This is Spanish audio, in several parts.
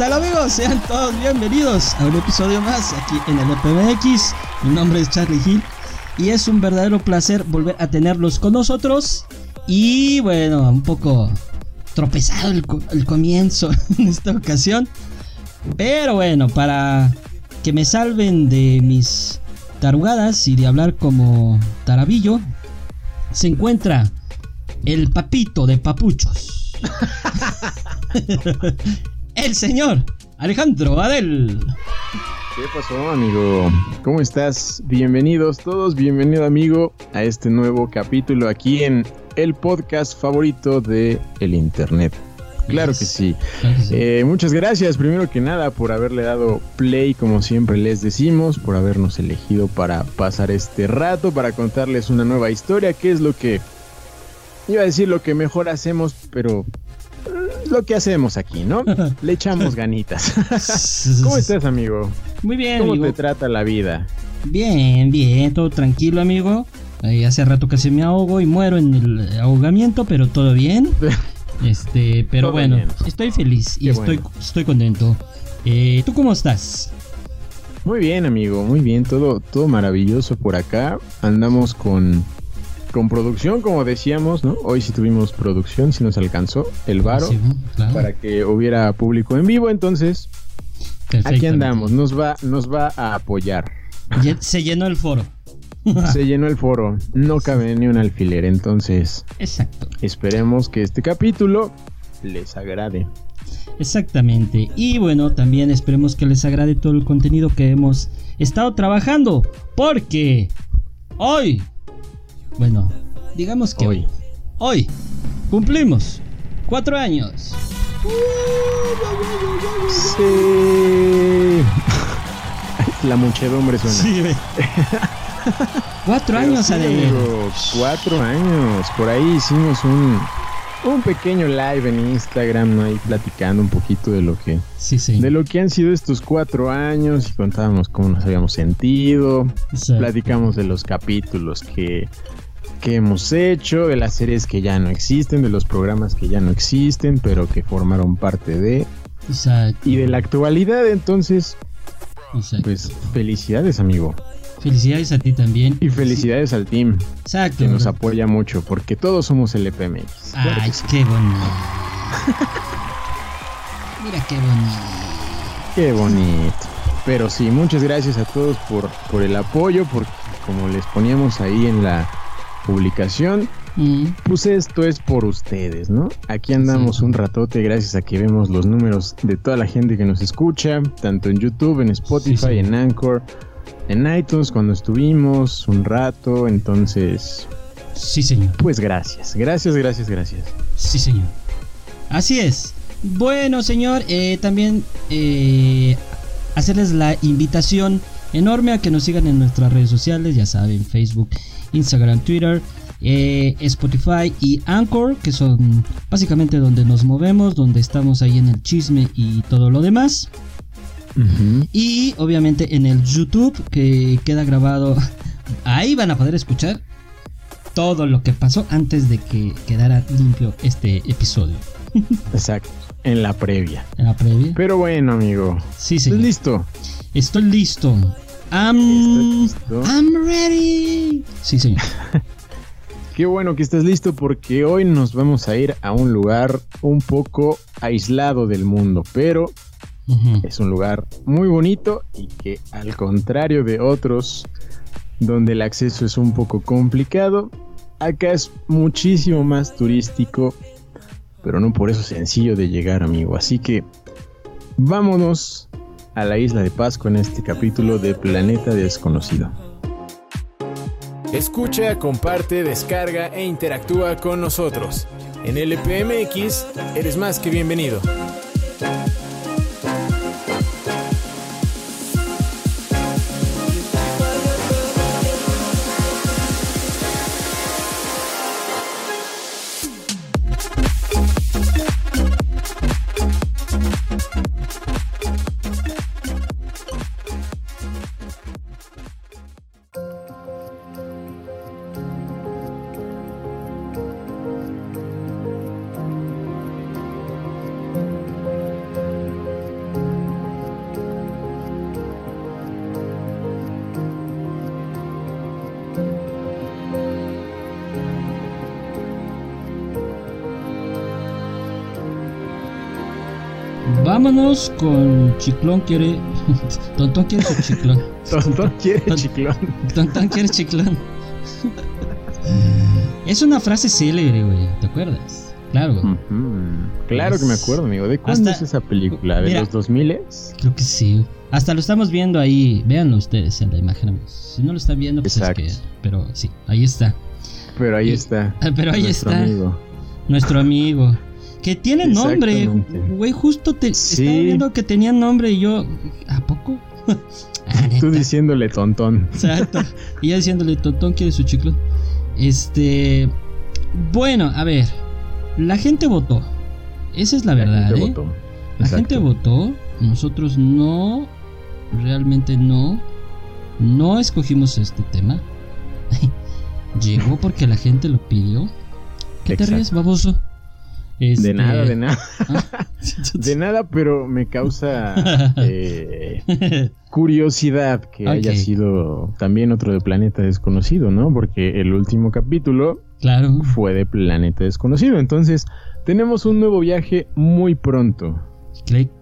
tal amigos? Sean todos bienvenidos a un episodio más aquí en el EPMX. Mi nombre es Charlie Hill y es un verdadero placer volver a tenerlos con nosotros. Y bueno, un poco tropezado el, el comienzo en esta ocasión. Pero bueno, para que me salven de mis tarugadas y de hablar como tarabillo, se encuentra el papito de papuchos. el señor Alejandro Adel. ¿Qué pasó, amigo? ¿Cómo estás? Bienvenidos todos, bienvenido, amigo, a este nuevo capítulo aquí en el podcast favorito de el Internet. Claro que sí. Eh, muchas gracias, primero que nada, por haberle dado play, como siempre les decimos, por habernos elegido para pasar este rato, para contarles una nueva historia, que es lo que iba a decir lo que mejor hacemos, pero lo que hacemos aquí, ¿no? Le echamos ganitas. ¿Cómo estás, amigo? Muy bien, ¿Cómo amigo. te trata la vida? Bien, bien, todo tranquilo, amigo. Eh, hace rato casi me ahogo y muero en el ahogamiento, pero todo bien. Este, pero Todo bueno, bien. estoy feliz y Qué estoy, bueno. estoy contento. Eh, ¿Tú cómo estás? Muy bien, amigo, muy bien, todo, todo maravilloso por acá. Andamos con, con producción, como decíamos, ¿no? Hoy sí tuvimos producción, si nos alcanzó el varo Sí, claro. para que hubiera público en vivo, entonces aquí andamos, nos va, nos va a apoyar. Se llenó el foro. Se llenó el foro, no cabe ni un alfiler, entonces Exacto, esperemos que este capítulo les agrade. exactamente. Y bueno, también esperemos que les agrade todo el contenido que hemos estado trabajando. Porque hoy, bueno, digamos que Hoy. hoy cumplimos cuatro años. Sí. La muchedumbre suena. ve. cuatro Pero años, sí, cuatro años. Por ahí hicimos un, un pequeño live en Instagram, ¿no? Ahí platicando un poquito de lo que, Sí, sí. de lo que han sido estos cuatro años y contábamos cómo nos habíamos sentido. Exacto. Platicamos de los capítulos que, que hemos hecho, de las series que ya no existen, de los programas que ya no existen, pero que formaron parte de, Exacto. y de la actualidad. Entonces, Exacto. pues felicidades, amigo. Felicidades a ti también. Y felicidades al team. Exacto. que nos apoya mucho, porque todos somos el EPMX. Ay, qué bonito. Mira qué bonito. Qué bonito. Pero sí, muchas gracias a todos por, por el apoyo, porque como les poníamos ahí en la publicación, pues esto es por ustedes, ¿no? Aquí andamos Sí. un ratote gracias a que vemos los números de toda la gente que nos escucha, tanto en YouTube, en Spotify, Sí, sí. en Anchor, en iTunes cuando estuvimos un rato, entonces, Sí, señor. pues gracias, gracias, gracias, gracias. Sí, señor. Así es. Bueno, señor, eh, también eh, hacerles la invitación enorme a que nos sigan en nuestras redes sociales, ya saben, Facebook, Instagram, Twitter, eh, Spotify y Anchor, que son básicamente donde nos movemos, donde estamos ahí en el chisme y todo lo demás. Y obviamente en el YouTube que queda grabado. Ahí van a poder escuchar todo lo que pasó antes de que quedara limpio este episodio. Exacto, en la previa. En la previa. Pero bueno, amigo. Sí, ¿Estás señor. listo? Estoy listo. I'm, ¿Estás listo? I'm ready. Sí, señor. Qué bueno que estás listo porque hoy nos vamos a ir a un lugar un poco aislado del mundo, pero es un lugar muy bonito y que al contrario de otros donde el acceso es un poco complicado, acá es muchísimo más turístico, pero no por eso sencillo de llegar, amigo. Así que vámonos a la isla de Pascua en este capítulo de Planeta Desconocido. Escucha, comparte, descarga e interactúa con nosotros. En LPMX eres más que bienvenido. Vámonos con Chiclón quiere. Tontón quiere su chiclón. Tontón quiere chiclón. Tontón quiere chiclón. Es una frase célebre, güey. ¿Te acuerdas? Claro. Ujú. Claro que me acuerdo, amigo. ¿De cuándo Hasta- es esa película? ¿De Mira. los 2000 Creo que sí. Hasta lo estamos viendo ahí. Véanlo ustedes en la imagen, amigos. Si no lo están viendo, pues Exacto. es que. Pero sí, ahí está. Pero ahí Y- está. Pero ahí nuestro está. amigo. Nuestro amigo. Que tiene nombre. Güey, justo te Sí. estaba viendo que tenía nombre y yo. ¿A poco? Ah, Tú diciéndole tontón. Exacto. Y ya diciéndole, Tontón quiere su chiclón. Este. Bueno, a ver. La gente votó. Esa es la verdad, gente ¿eh? votó. La Exacto. gente votó. Nosotros no. Realmente no. No escogimos este tema. Llegó porque la gente lo pidió. ¿Qué te ríes, baboso? De Este- nada, de nada. De nada, pero me causa eh, curiosidad que haya sido también otro de Planeta Desconocido, ¿no? Porque el último capítulo claro. fue de Planeta Desconocido. Entonces, tenemos un nuevo viaje muy pronto.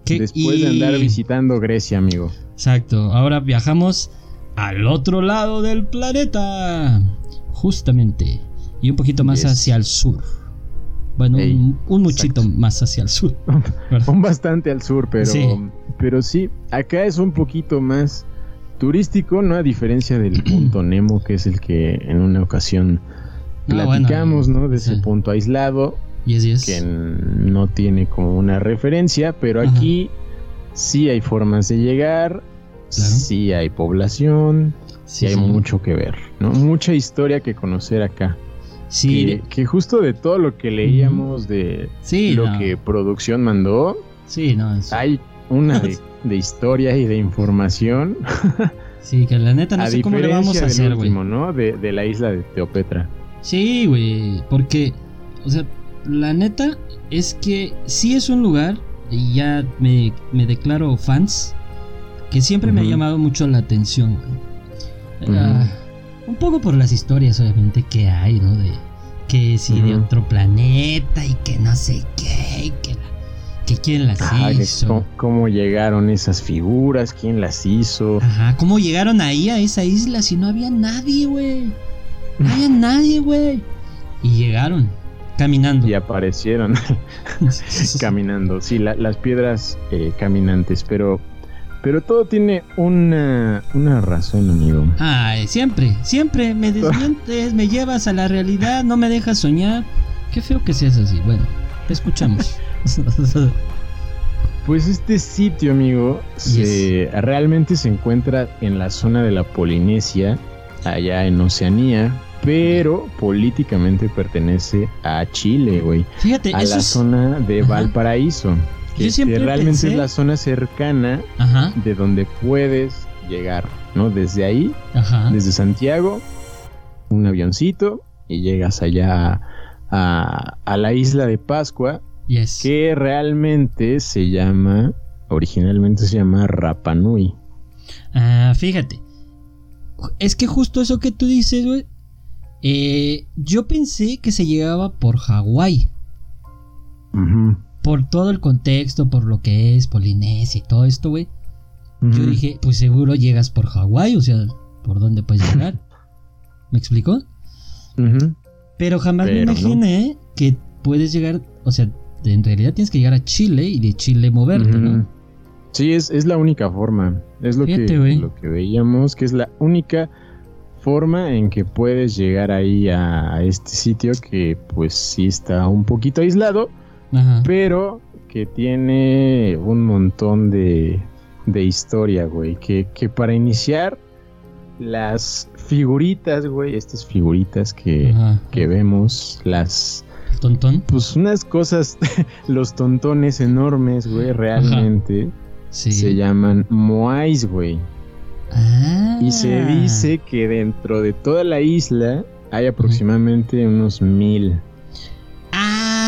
Después de andar visitando Grecia, amigo. Exacto, ahora viajamos al otro lado del planeta. Justamente. Y un poquito más Yes. hacia el sur. Bueno, Ey, un, un muchito exacto. más hacia el sur. Son bastante al sur, pero Sí. pero sí, acá es un poquito más turístico, ¿no? A diferencia del punto Nemo, que es el que en una ocasión Ah, bueno, platicamos, ¿no? De ese sí. punto aislado, Yes, yes. que no tiene como una referencia, pero Ajá. aquí sí hay formas de llegar, sí hay población, sí, Sí, hay sí. mucho que ver, ¿no? Mucha historia que conocer acá. Sí, que, que justo de todo lo que leíamos de sí, lo no. que producción mandó, Sí, no. es- hay una de, de historia y de información. Sí, que la neta no a sé cómo le vamos a hacer, güey. ¿no? De, de la isla de Teopetra. Sí, güey. Porque, o sea, la neta es que sí es un lugar, y ya me, me declaro fans, que siempre me ha llamado mucho la atención, güey. Un poco por las historias, obviamente, que hay, ¿no? De que si de otro planeta y que no sé qué, y que, la- que quién las Ajá, hizo. cómo, cómo llegaron esas figuras, quién las hizo. Ajá, ¿cómo llegaron ahí a esa isla si no había nadie, güey? No había nadie, güey. Y llegaron, caminando. Y aparecieron caminando. Sí, la- las piedras eh, caminantes, pero, pero todo tiene una, una razón, amigo. Ay, siempre, siempre me desmientes, me llevas a la realidad, no me dejas soñar. Qué feo que seas así. Bueno, te escuchamos. Pues este sitio, amigo, se, realmente se encuentra en la zona de la Polinesia, allá en Oceanía, pero políticamente pertenece a Chile, güey. Fíjate, A la es... zona de Ajá. Valparaíso. Que, Yo siempre realmente pensé- es la zona cercana Ajá, de donde puedes llegar, ¿no? Desde ahí, ajá. desde Santiago, un avioncito y llegas allá a, a la isla de Pascua, Yes. que realmente se llama, originalmente se llama Rapa Nui. Ah, fíjate. Es que justo eso que tú dices, güey. eh, yo pensé que se llegaba por Hawái. Ujú, Por todo el contexto, por lo que es Polinesia y todo esto, güey. Yo dije, pues seguro llegas por Hawái, o sea, ¿por dónde puedes llegar? ¿Me explicó? Pero jamás me no. imaginé que puedes llegar, o sea, en realidad tienes que llegar a Chile y de Chile moverte. ¿no? Sí, es, es la única forma. Es lo Fíjate, que, lo que veíamos, que es la única forma en que puedes llegar ahí a, a este sitio que pues sí está un poquito aislado, Ajá. pero que tiene un montón de, de historia, güey. Que, que para iniciar, las figuritas, güey, estas figuritas que, Ajá. que vemos, las Tontón. pues unas cosas, los tontones enormes, güey, realmente Sí. se llaman moais, güey. Ah. Y se dice que dentro de toda la isla hay aproximadamente unos mil.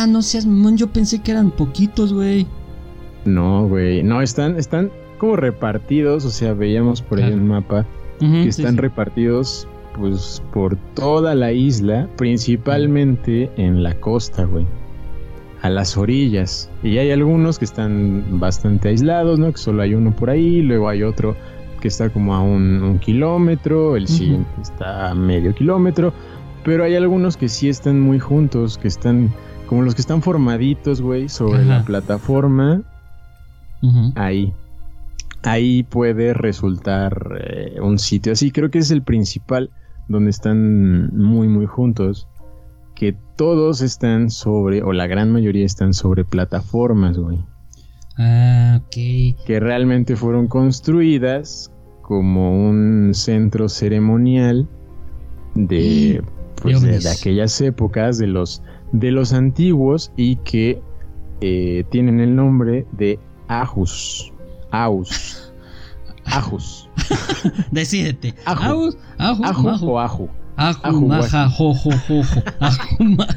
Ah, no seas mamón, yo pensé que eran poquitos, güey. No, güey, no, están, están como repartidos, o sea, veíamos por ahí Claro. un mapa que están sí. repartidos pues por toda la isla, principalmente en la costa, güey. a las orillas. Y hay algunos que están bastante aislados, ¿no? Que solo hay uno por ahí, luego hay otro que está como a un, kilómetro, el siguiente está a medio kilómetro, pero hay algunos que sí están muy juntos, que están como los que están formaditos, güey, sobre la plataforma. Ahí. Ahí puede resultar eh, un sitio así. Creo que es el principal donde están muy, muy juntos. Que todos están sobre, o la gran mayoría están sobre plataformas, güey. Ah, ok. Que realmente fueron construidas como un centro ceremonial de, pues, de, aquellas épocas, de los, de los antiguos y que eh, tienen el nombre de Ajus. Aus. Ajus. Decídete. Aju. Aju, Aju, o Aju. Aju, maja, jo, jo, jo, Aju, maja.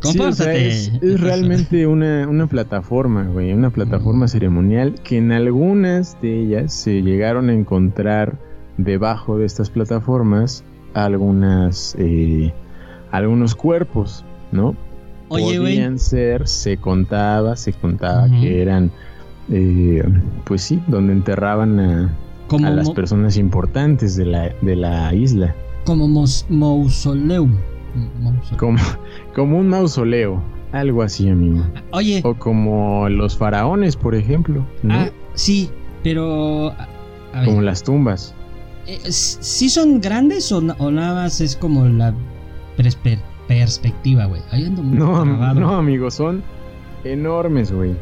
Sí, es, realmente una, una plataforma, güey, una plataforma ceremonial que en algunas de ellas se llegaron a encontrar debajo de estas plataformas algunas eh, algunos cuerpos, ¿no? Oye, Podían ser, se contaba, se contaba que eran, eh, pues sí, donde enterraban a, a las personas importantes de la, de la isla. Como mausoleum. Como, como un mausoleo, algo así, amigo. Oye. O como los faraones, por ejemplo. Ah, sí, pero. como las tumbas. Eh, ¿Sí son grandes o, nada más es como la perspectiva, güey? No, no, amigo, son enormes, güey.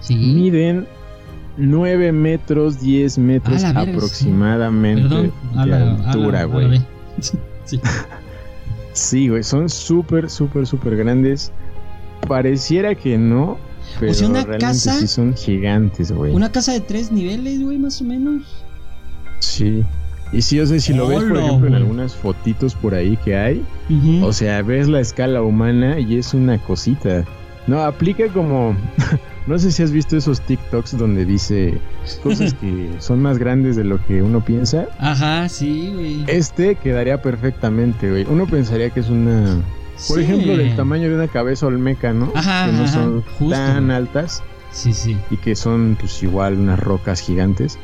Sí. Miden 9 metros, 10 metros aproximadamente de altura, güey. sí. Sí, güey, son súper, súper, súper grandes. Pareciera que no, pero realmente sí son gigantes, güey. Una casa de tres niveles, güey, más o menos. Sí. Y sí, o sea, si lo ves, por ejemplo, en algunas fotitos por ahí que hay, o sea, ves la escala humana y es una cosita. No, aplica como No sé si has visto esos TikToks donde dice cosas que son más grandes de lo que uno piensa. Ajá, sí, güey. Este quedaría perfectamente, güey. Uno pensaría que es una. Por ejemplo, del tamaño de una cabeza olmeca, ¿no? Ajá, que no son tan altas. Sí, sí. Y que son, pues, igual unas rocas gigantes.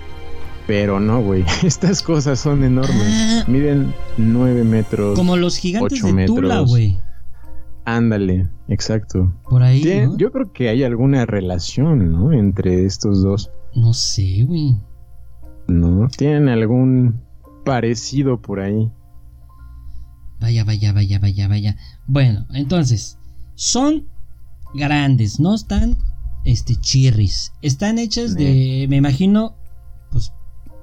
Pero no, güey. Estas cosas son enormes. Ah. Miden 9 metros. Como los gigantes de Tula, güey. Ándale, exacto. Por ahí. Yo creo que hay alguna relación, ¿no? Entre estos dos. No sé, güey. ¿No? ¿Tienen algún parecido por ahí? Vaya, vaya, vaya, vaya, vaya. Bueno, entonces, son grandes, no están este chirris. Están hechas de, me imagino, pues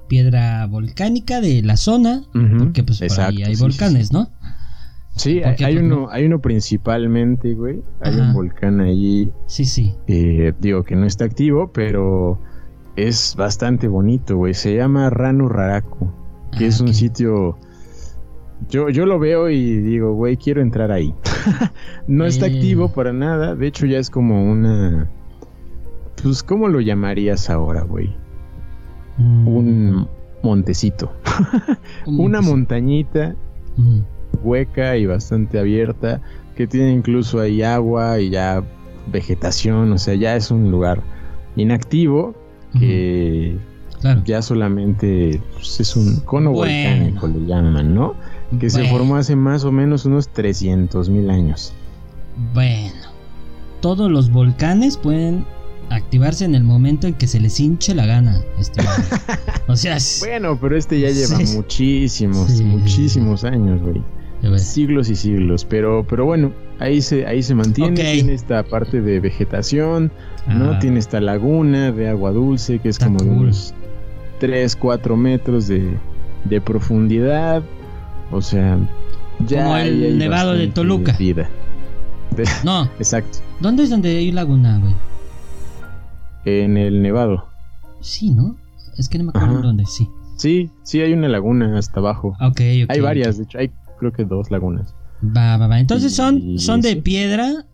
piedra volcánica de la zona, porque pues por ahí hay volcanes, ¿no? Sí, hay, uno, hay uno principalmente, güey. Hay un volcán ahí. Sí, sí. Eh, digo que no está activo, pero es bastante bonito, güey. Se llama Ranu Raraku, que ah, es un sitio. Yo, yo lo veo y digo, güey, quiero entrar ahí. no está eh. activo para nada. De hecho, ya es como una. Pues, ¿cómo lo llamarías ahora, güey? Mm. Un montecito. una montañita hueca y bastante abierta, que tiene incluso ahí agua y ya vegetación, o sea, ya es un lugar inactivo que ya solamente pues, es un cono volcánico, le llaman, ¿no? Que se formó hace más o menos unos 300 mil años. Bueno, todos los volcanes pueden activarse en el momento en que se les hinche la gana. Este o sea, bueno, pero este ya lleva muchísimos, muchísimos años, güey. Siglos y siglos, pero, pero bueno, ahí se, ahí se mantiene, tiene esta parte de vegetación, ¿no? Ah. Tiene esta laguna de agua dulce que es como de unos 3, 4 metros de, de profundidad, o sea, ya como el nevado de Toluca. Vida. no, exacto. ¿Dónde es donde hay laguna, güey? En el nevado. Sí, ¿no? Es que no me acuerdo dónde, sí. Sí, sí, hay una laguna hasta abajo. Ok, ok. Hay varias, de hecho, hay creo que dos lagunas. Va, va, va. Entonces son, son de piedra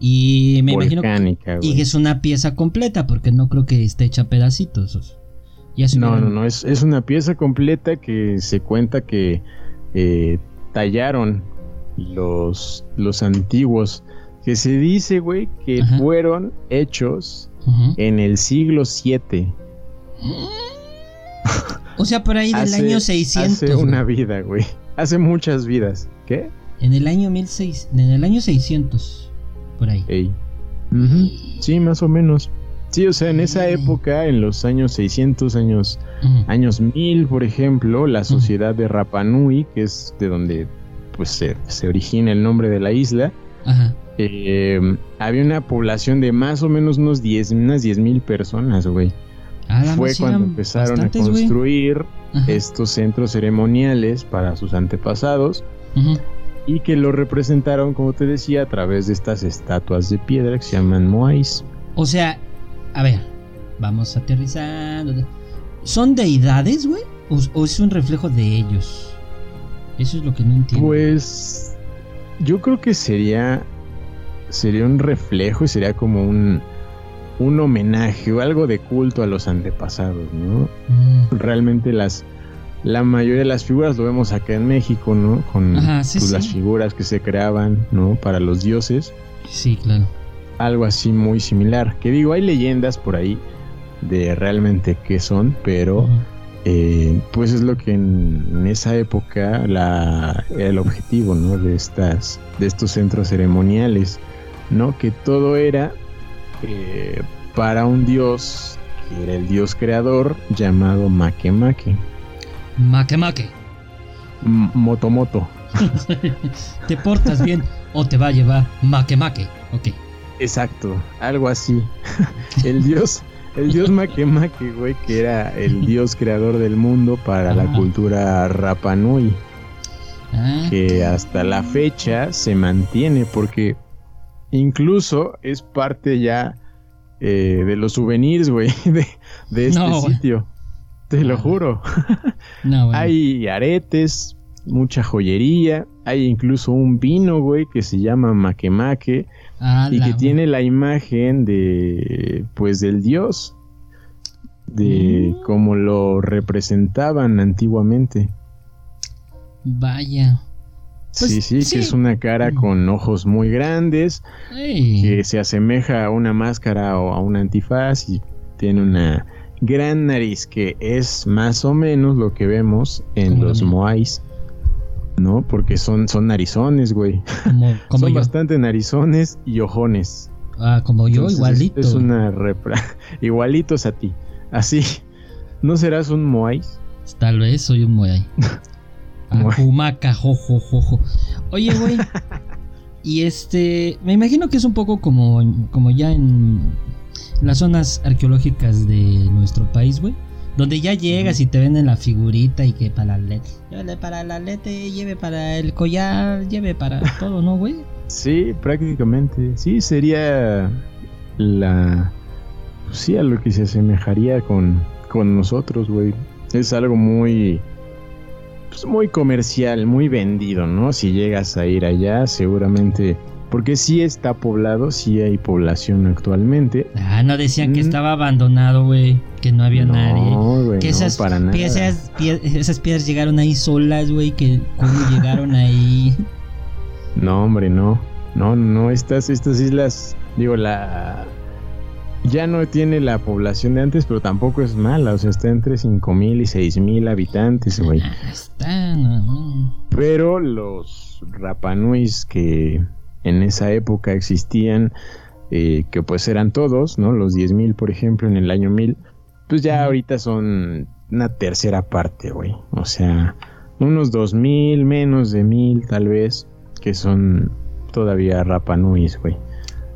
y me imagino que, y es una pieza completa porque no creo que esté hecha pedacitos. no, no, no, es, una pieza completa que se cuenta que eh, tallaron los, los antiguos, que se dice, güey, que Ajá. fueron hechos Ujú. en el siglo 7. O sea, por ahí del hace, año 600. Hace una vida, güey. Hace muchas vidas. ¿Qué? En el año 1600. En el año 600. Por ahí. Ey. Ujú. Sí, más o menos. Sí, o sea, en esa época, en los años 600, años, Ujú. años 1000, por ejemplo, la sociedad de Rapa Nui, que es de donde pues, se, se origina el nombre de la isla, Ajá. Eh, había una población de más o menos unos 10, unas 10 mil personas, güey. Ah, Fue cuando empezaron bastantes, a construir estos centros ceremoniales para sus antepasados y que lo representaron, como te decía, a través de estas estatuas de piedra que se llaman moais. O sea, a ver, vamos aterrizando. ¿Son deidades, güey? ¿O, o es un reflejo de ellos? Eso es lo que no entiendo. Pues yo creo que sería sería un reflejo y sería como un un homenaje o algo de culto a los antepasados, ¿no? Mm, Realmente las la mayoría de las figuras lo vemos acá en México, ¿no? Con Ajá, sí, pues, sí. las figuras que se creaban, ¿no? Para los dioses, sí, claro. algo así muy similar. Que digo, hay leyendas por ahí de realmente qué son, pero eh, pues es lo que en, en esa época la, era el objetivo ¿no? de estas de estos centros ceremoniales no que todo era eh, para un dios que era el dios creador llamado Makemake Maque maque. M- Motomoto Te portas bien o te va a llevar. Ok. exacto algo así el dios el dios Makemake güey que era el dios creador del mundo para la cultura Rapanui Ah, que hasta la fecha se mantiene porque incluso es parte ya eh, de los souvenirs, güey, de, de este No, sitio. Te lo Ah. juro. no. Hay aretes, mucha joyería, hay incluso un vino, güey, que se llama Makemake Ah, y que tiene la imagen de, pues, del dios, de Mm. como lo representaban antiguamente. Vaya. Pues, sí, sí, sí. que es una cara con ojos muy grandes, que se asemeja a una máscara o a un antifaz y tiene una gran nariz que es más o menos lo que vemos en los moais, ¿no? Porque son, son narizones, güey. Como, como son yo. bastante narizones y ojones. Ah, como yo, Entonces, igualito. Es, una repra- igualitos a ti. Así. ¿No serás un moais? Tal vez soy un moai. Akumaca, jojo, jojo. Oye, güey. y este. Me imagino que es un poco como, como ya en las zonas arqueológicas de nuestro país, güey. Donde ya llegas y te venden la figurita y que para la lete. Llévele para la lete, lleve para el collar, lleve para todo, ¿no, güey? Sí, prácticamente. Sí, sería la... pues sí, a lo que se asemejaría con, con nosotros, güey. Es algo muy... Pues muy comercial, muy vendido, ¿no? Si llegas a ir allá, seguramente... Porque sí está poblado, sí hay población actualmente. Ah, no decían que Mm. estaba abandonado, güey. Que no había nadie. No, güey, Que no, esas, para nada. piezas, pie- esas piedras llegaron ahí solas, güey. Que cómo llegaron ahí. No, hombre, no. No, no, estas, estas islas, digo, la... Ya no tiene la población de antes, pero tampoco es mala. O sea, está entre 5.000 y 6.000 habitantes, güey. Ah, está, no, no. Pero los Rapanuis que en esa época existían, eh, que pues eran todos, ¿no? Los 10.000, por ejemplo, en el año 1000, pues ya ahorita son una tercera parte, güey. O sea, unos 2.000, menos de 1.000 tal vez, que son todavía Rapanuis, güey.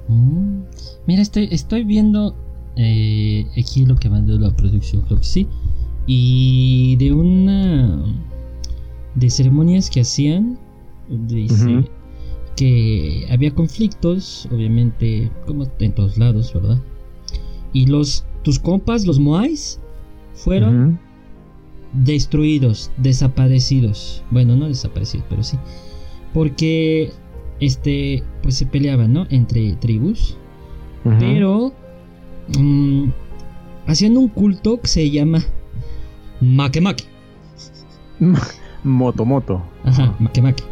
Mm. Mira, estoy, estoy viendo eh, aquí lo que mandó la producción, creo que sí. Y de una. de ceremonias que hacían. Dice que había conflictos, obviamente, como en todos lados, ¿verdad? Y los. tus compas, los Moais, fueron destruidos, desaparecidos. Bueno, no desaparecidos, pero sí. Porque este pues se peleaban, ¿no? Entre tribus, Pero mm, haciendo un culto que se llama Makemake. Motomoto. Ajá, Makemake.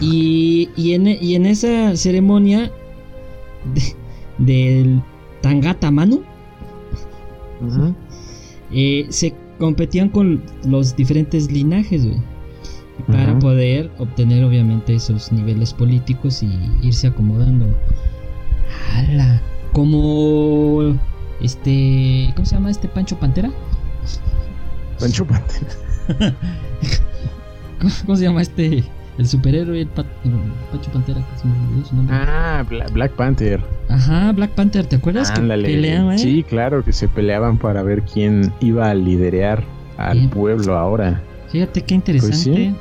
Y, y, en, y en esa ceremonia de- del Tangata Manu eh, se competían con los diferentes linajes, güey. Para poder obtener obviamente esos niveles políticos y irse acomodando. ¡Hala! Como este. ¿Cómo se llama este Pancho Pantera? Pancho Pantera. ¿Cómo, cómo se llama este? El superhéroe, el, pa- el Pancho Pantera, que se me olvidó su nombre. Ah, Bla- Black Panther. Ajá, Black Panther, ¿te acuerdas? que Ándale. peleaban, eh? Sí, claro, que se peleaban para ver quién iba a liderar al Bien. pueblo ahora. Fíjate qué interesante. sí.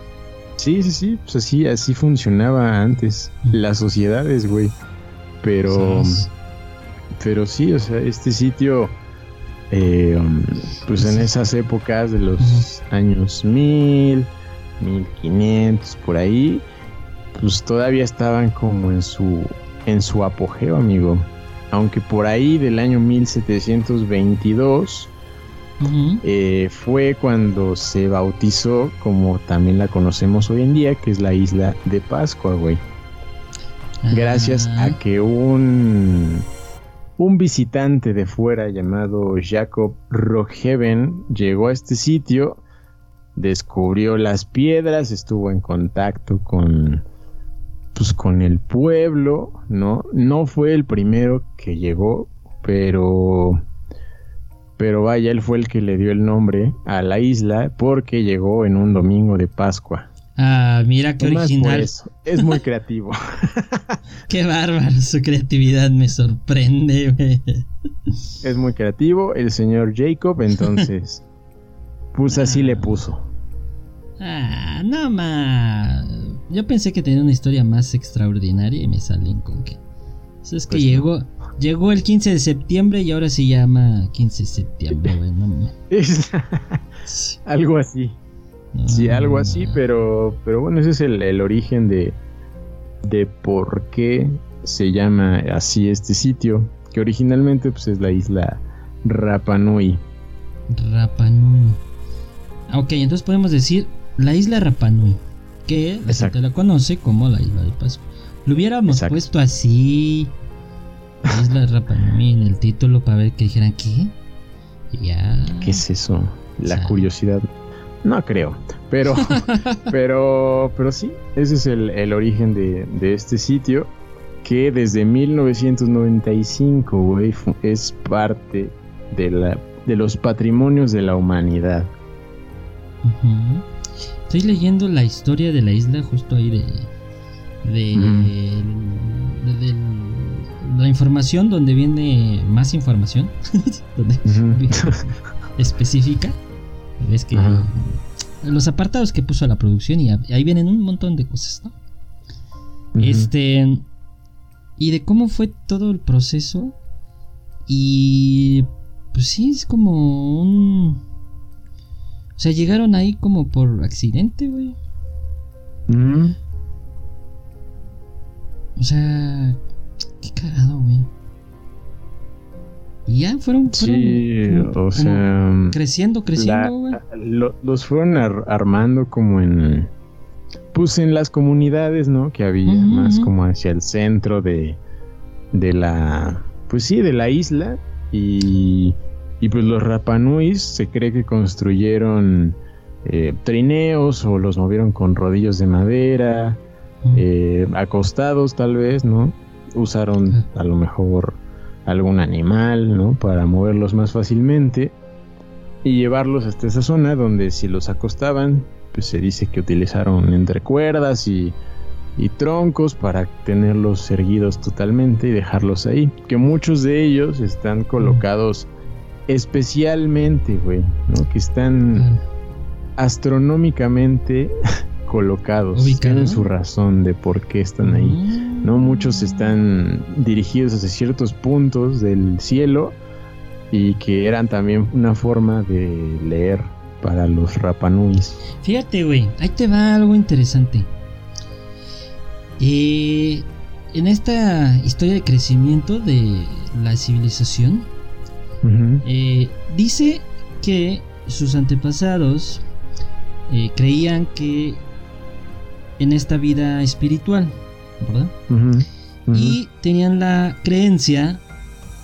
Sí, sí, sí, pues así, así funcionaba antes las sociedades, güey. Pero, pero sí, o sea, este sitio, eh, pues en esas épocas de los años 1000, 1500, por ahí, pues todavía estaban como en su, en su apogeo, amigo. Aunque por ahí del año 1722 Ujú. eh, fue cuando se bautizó como también la conocemos hoy en día, que es la isla de Pascua, güey. Gracias a que un, un visitante de fuera llamado Jacob Rockhaven llegó a este sitio, descubrió las piedras, estuvo en contacto con pues con el pueblo, ¿no? No fue el primero que llegó, pero pero vaya, él fue el que le dio el nombre a la isla porque llegó en un domingo de Pascua. Ah, mira qué original. eso. Es muy creativo. Qué bárbaro, su creatividad me sorprende, güey. es muy creativo el señor Jacob, entonces pues así le puso. Ah, no más. Yo pensé que tenía una historia más extraordinaria y me salen con que. Eso es que Pues no. llegó, llegó el 15 de septiembre y ahora se llama 15 de septiembre, güey. No, algo así. Sí, algo así, pero pero bueno, ese es el, el origen de de por qué se llama así este sitio, que originalmente pues es la isla Rapa Nui. Rapa Nui. Ah, Ok, entonces podemos decir la isla Rapa Nui, que la gente la conoce como la isla de Pascua. Lo hubiéramos Exacto. puesto así, la isla Rapa Nui en el título para ver que dijeran qué. Ya. ¿Qué es eso? La curiosidad. No creo, pero pero pero sí, ese es el, el origen de, de este sitio que desde 1995, güey, es parte de la de los patrimonios de la humanidad. Estoy leyendo la historia de la isla justo ahí de. de, la información donde viene más información. donde específica. Ves que Ajá. los apartados que puso la producción y ahí vienen un montón de cosas, ¿no? Este. Y de cómo fue todo el proceso. Y. Pues sí, es como un. O sea, llegaron ahí como por accidente, güey. O sea. Qué cagado, güey. Y ya fueron. fueron Sí, como- o como sea, creciendo, la- creciendo, lo- los fueron ar- armando como en pues en las comunidades, ¿no? Que había más como hacia el centro de de la pues sí, de la isla y y pues los Rapanuis se cree que construyeron eh, trineos o los movieron con rodillos de madera, eh, acostados tal vez, ¿no? Usaron a lo mejor algún animal, ¿no? Para moverlos más fácilmente y llevarlos hasta esa zona donde si los acostaban, pues se dice que utilizaron entre cuerdas y, y troncos para tenerlos erguidos totalmente y dejarlos ahí. Que muchos de ellos están colocados especialmente, güey, ¿no? Que están astronómicamente colocados. Tienen su razón de por qué están ahí. ¿No? Muchos están dirigidos hacia ciertos puntos del cielo y que eran también una forma de leer para los Rapanuis. Fíjate, güey, ahí te va algo interesante. Eh, en esta historia de crecimiento de la civilización, eh, dice que sus antepasados eh, creían que en esta vida espiritual, Y tenían la creencia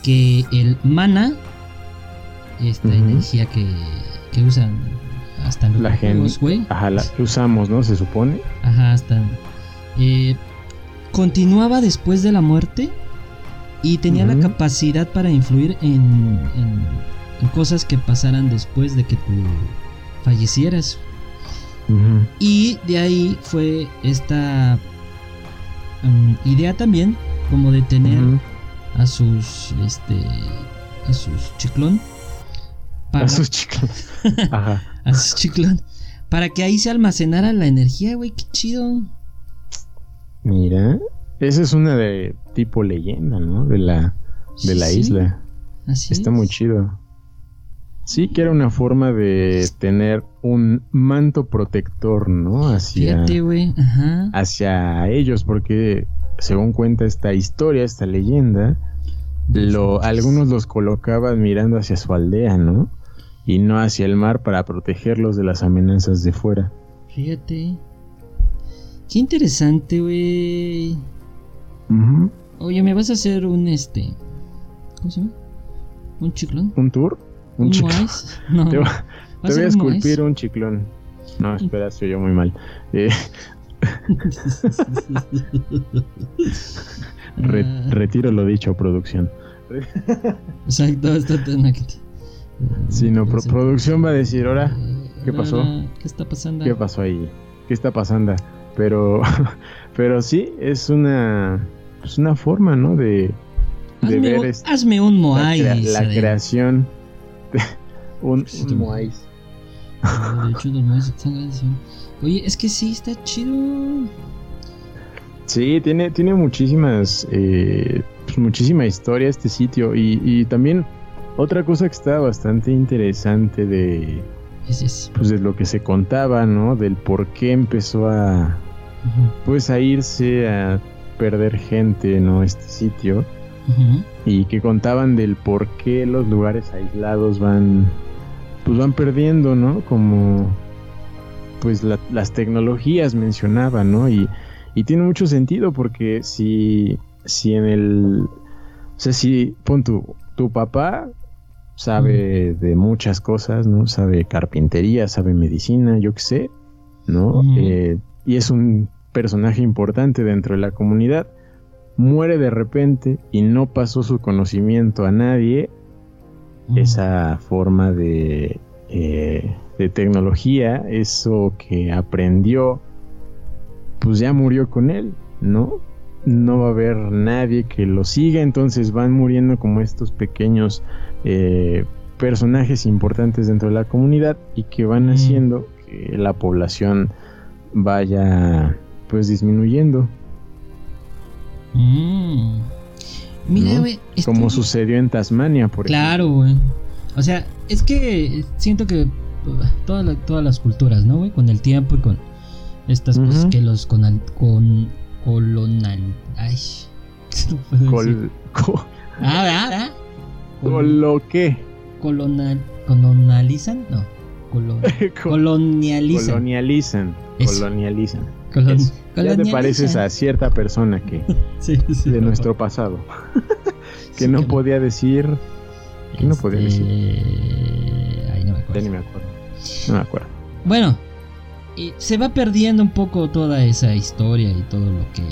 que el mana, esta energía que, que usan hasta en los La juegos, güey. Ajá, la que usamos, ¿no? Se supone. Ajá, hasta. eh, continuaba después de la muerte y tenía la capacidad para influir en, en- en cosas que pasaran después de que tú fallecieras. Y de ahí fue esta mm, idea también como de tener a sus este a sus chiclón para, A sus chicos. Ajá. a sus chiclón para que ahí se almacenara la energía, güey, qué chido. Mira. Esa es una de tipo leyenda, ¿no? De la, de la Sí, isla. Así Está es. muy chido. Sí, que era una forma de tener un manto protector, ¿no? Hacia, Fíjate, güey, ajá. hacia ellos, porque según cuenta esta historia, esta leyenda, lo, algunos los colocaban mirando hacia su aldea, ¿no? Y no hacia el mar para protegerlos de las amenazas de fuera. Fíjate. Qué interesante, güey. Oye, ¿me vas a hacer un este ¿Cómo se llama? ¿Un chiclón? ¿Un tour? ¿Un, chiclón. No. Te, ¿Va te voy a esculpir un chiclón. No, espera, soy yo muy mal. Eh, re- Ah, retiro lo dicho, producción. Exacto, está tan aquí. Sí, no, pro- producción va a decir, ahora, ¿qué pasó? ¿Qué está pasando? ¿qué pasó ahí? ¿Qué está pasando? Pero, pero sí, es una, es una forma, ¿no? De, de Hazme, ver este- hazme un la, Moai. crea- la Sadeo. creación de un, Sí, un Moais. Ah, De hecho, Moais están grandes, sí. Oye, es que sí, está chido. Sí, tiene, tiene muchísimas, eh, pues, muchísima historia este sitio y, y también otra cosa que está bastante interesante de, es. pues, de lo que se contaba, ¿no? Del por qué empezó a, pues, a irse a perder gente, ¿no? Este sitio y que contaban del por qué los lugares aislados van, pues, van perdiendo, ¿no? Como, pues, la- las tecnologías mencionaban, ¿no? Y, y tiene mucho sentido porque si, si en el... O sea, si pon tu, tu papá sabe de muchas cosas, ¿no? Sabe carpintería, sabe medicina, yo qué sé, ¿no? Eh, y es un personaje importante dentro de la comunidad. Muere de repente y no pasó su conocimiento a nadie. Esa forma de, eh, de tecnología, eso que aprendió, pues ya murió con él, ¿no? No va a haber nadie que lo siga, entonces van muriendo como estos pequeños eh, personajes importantes dentro de la comunidad y que van Mm. haciendo que la población vaya pues disminuyendo, Mm. Mira, ¿no? güey. estoy- como sucedió en Tasmania, por Claro, güey. O sea, es que siento que todas la- todas las culturas, ¿no, güey? Con el tiempo y con estas cosas que los con, con colonal. Ay. no ejemplo. Col- co- Ah. Col- ¿Con lo que? colonal, colonalizan, no. Colo- colonializan. Colonializan. Eso. Colonializan. Colon- Eso. Ya te pareces a cierta persona que Sí, sí, de por nuestro pasado que Sí, no podía decir que no podía decir Este, Ay, no me ya acuerdo. ni me acuerdo no me acuerdo Bueno, se va perdiendo un poco toda esa historia y todo lo que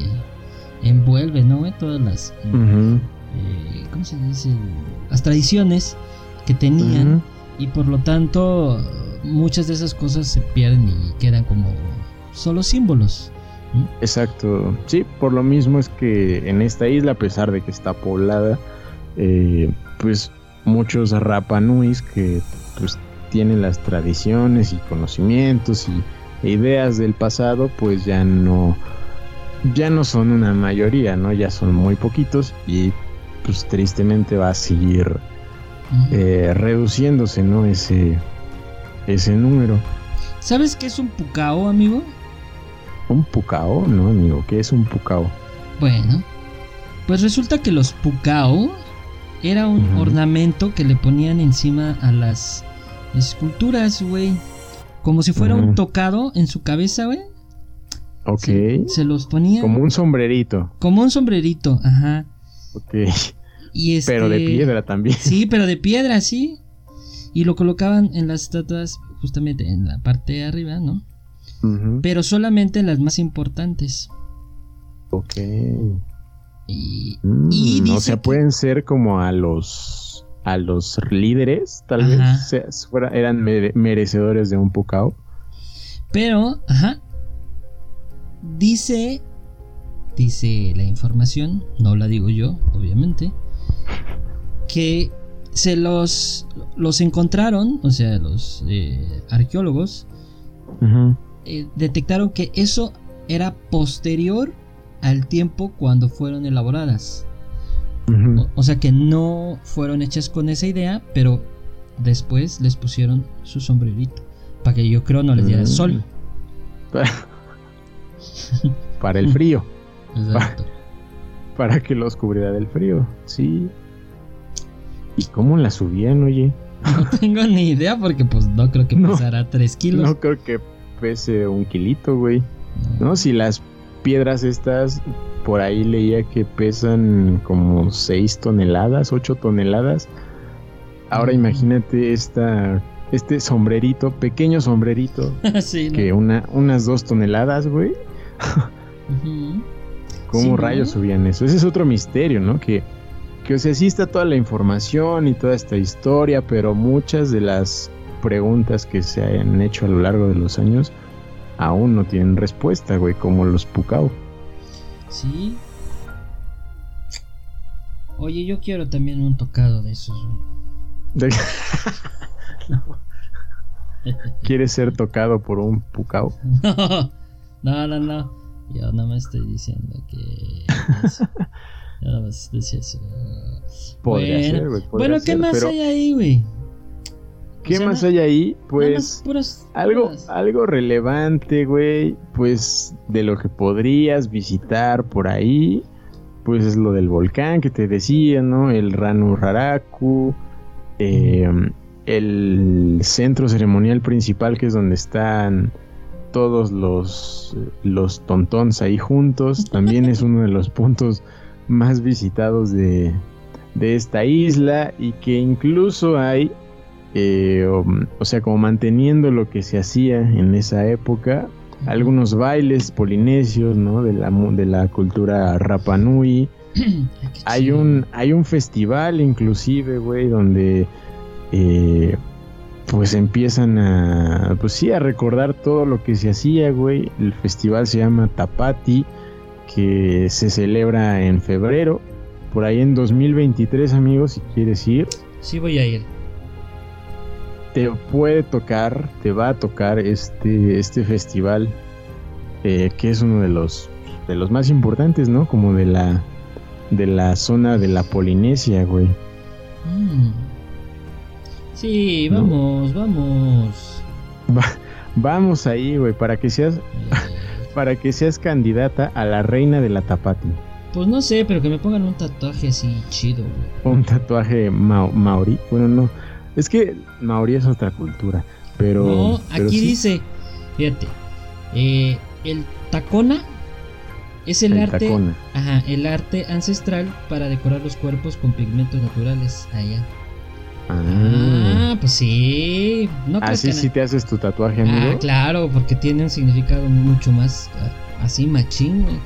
envuelve, ¿no? güey? Todas las, Ujú, eh, ¿cómo se dice? Las tradiciones que tenían ujú. y por lo tanto muchas de esas cosas se pierden y quedan como solo símbolos. exacto sí por lo mismo es que en esta isla a pesar de que está poblada eh, pues muchos Rapanuis que pues tienen las tradiciones y conocimientos y ideas del pasado pues ya no ya no son una mayoría no ya son muy poquitos y pues tristemente va a seguir eh, reduciéndose, ¿no? Ese, ese número. ¿Sabes qué es un pucao, amigo? Un pucao, ¿no, amigo? ¿Qué es un pucao? Bueno, pues resulta que los pucao era un ornamento que le ponían encima a las esculturas, güey. Como si fuera un tocado en su cabeza, güey. Ok. Se, se los ponían Como un sombrerito. como un sombrerito, ajá. Ok. Y este, Pero de piedra también. Sí, pero de piedra, sí. Y lo colocaban en las estatuas justamente en la parte de arriba, ¿no? Pero solamente las más importantes. Ok. Y, Mm, y o dice sea, que- pueden ser como a los a los líderes, tal Ajá. vez fuera- eran mere- merecedores de un pucao. Pero, ajá. Dice. Dice la información, no la digo yo, obviamente. Que se los. Los encontraron, o sea, los eh, arqueólogos. Ujú. Eh, detectaron que eso era posterior al tiempo cuando fueron elaboradas. O, o sea que no fueron hechas con esa idea, pero después les pusieron su sombrerito. Para que yo creo no les diera Mm. sol. Para, para el frío, Exacto. para que los cubriera del frío, sí. ¿Y cómo la subían, oye? No tengo ni idea porque pues no creo que No. pesara 3 kilos. No creo que pese un kilito, güey. ¿No? Si las piedras estas, por ahí leía que pesan como 6 toneladas, 8 toneladas. Ahora Mm. imagínate esta, este sombrerito, pequeño sombrerito, sí, ¿no? que una, unas 2 toneladas, güey. ¿Cómo Sí, ¿no? rayos subían eso? Ese es otro misterio, ¿no? Que, que, o sea, sí está toda la información y toda esta historia, pero muchas de las preguntas que se han hecho a lo largo de los años aún no tienen respuesta, güey, como los Pucao. Sí. Oye, yo quiero también un tocado de esos, güey. ¿Quieres ser tocado por un Pucao? No, no, no. Yo nada más estoy diciendo que. Yo nada más decía eso. Podría Bueno. ser, güey. podría Bueno, ¿qué ser, más pero hay ahí, güey? ¿Qué más hay ahí? Pues algo, algo relevante, güey, pues de lo que podrías visitar por ahí, pues es lo del volcán que te decía, ¿no? El Ranu Raraku, eh, el centro ceremonial principal que es donde están todos los, los tontons ahí juntos, también es uno de los puntos más visitados de, de esta isla y que incluso hay eh, o, o sea, como manteniendo lo que se hacía en esa época, algunos bailes polinesios, ¿no? De la, de la cultura Rapanui. Hay un, hay un festival inclusive, güey, donde eh, pues empiezan a, pues sí, a recordar todo lo que se hacía, güey. El festival se llama Tapati, que se celebra en febrero. Por ahí en 2023, amigos, si quieres ir, Sí, voy a ir. Te puede tocar, te va a tocar este, este festival, eh, que es uno de los, de los más importantes, ¿no? Como de la, de la zona de la Polinesia, güey. Mm. Sí, ¿No? vamos, vamos. Va- vamos ahí, güey, para que seas, para que seas candidata a la reina de la Tapati. pues no sé, pero que me pongan un tatuaje así chido, güey. Un tatuaje mao- maori. Bueno, no. Es que maori es otra cultura. Pero. no, pero aquí sí, dice, fíjate, eh, el tacona es el, el arte, tacona. ajá, el arte ancestral para decorar los cuerpos con pigmentos naturales. Allá. Ah. Ah, pues sí. No crees Así que sí te haces tu tatuaje, amigo. Ah, claro, porque tiene un significado mucho más ah, así machín, güey.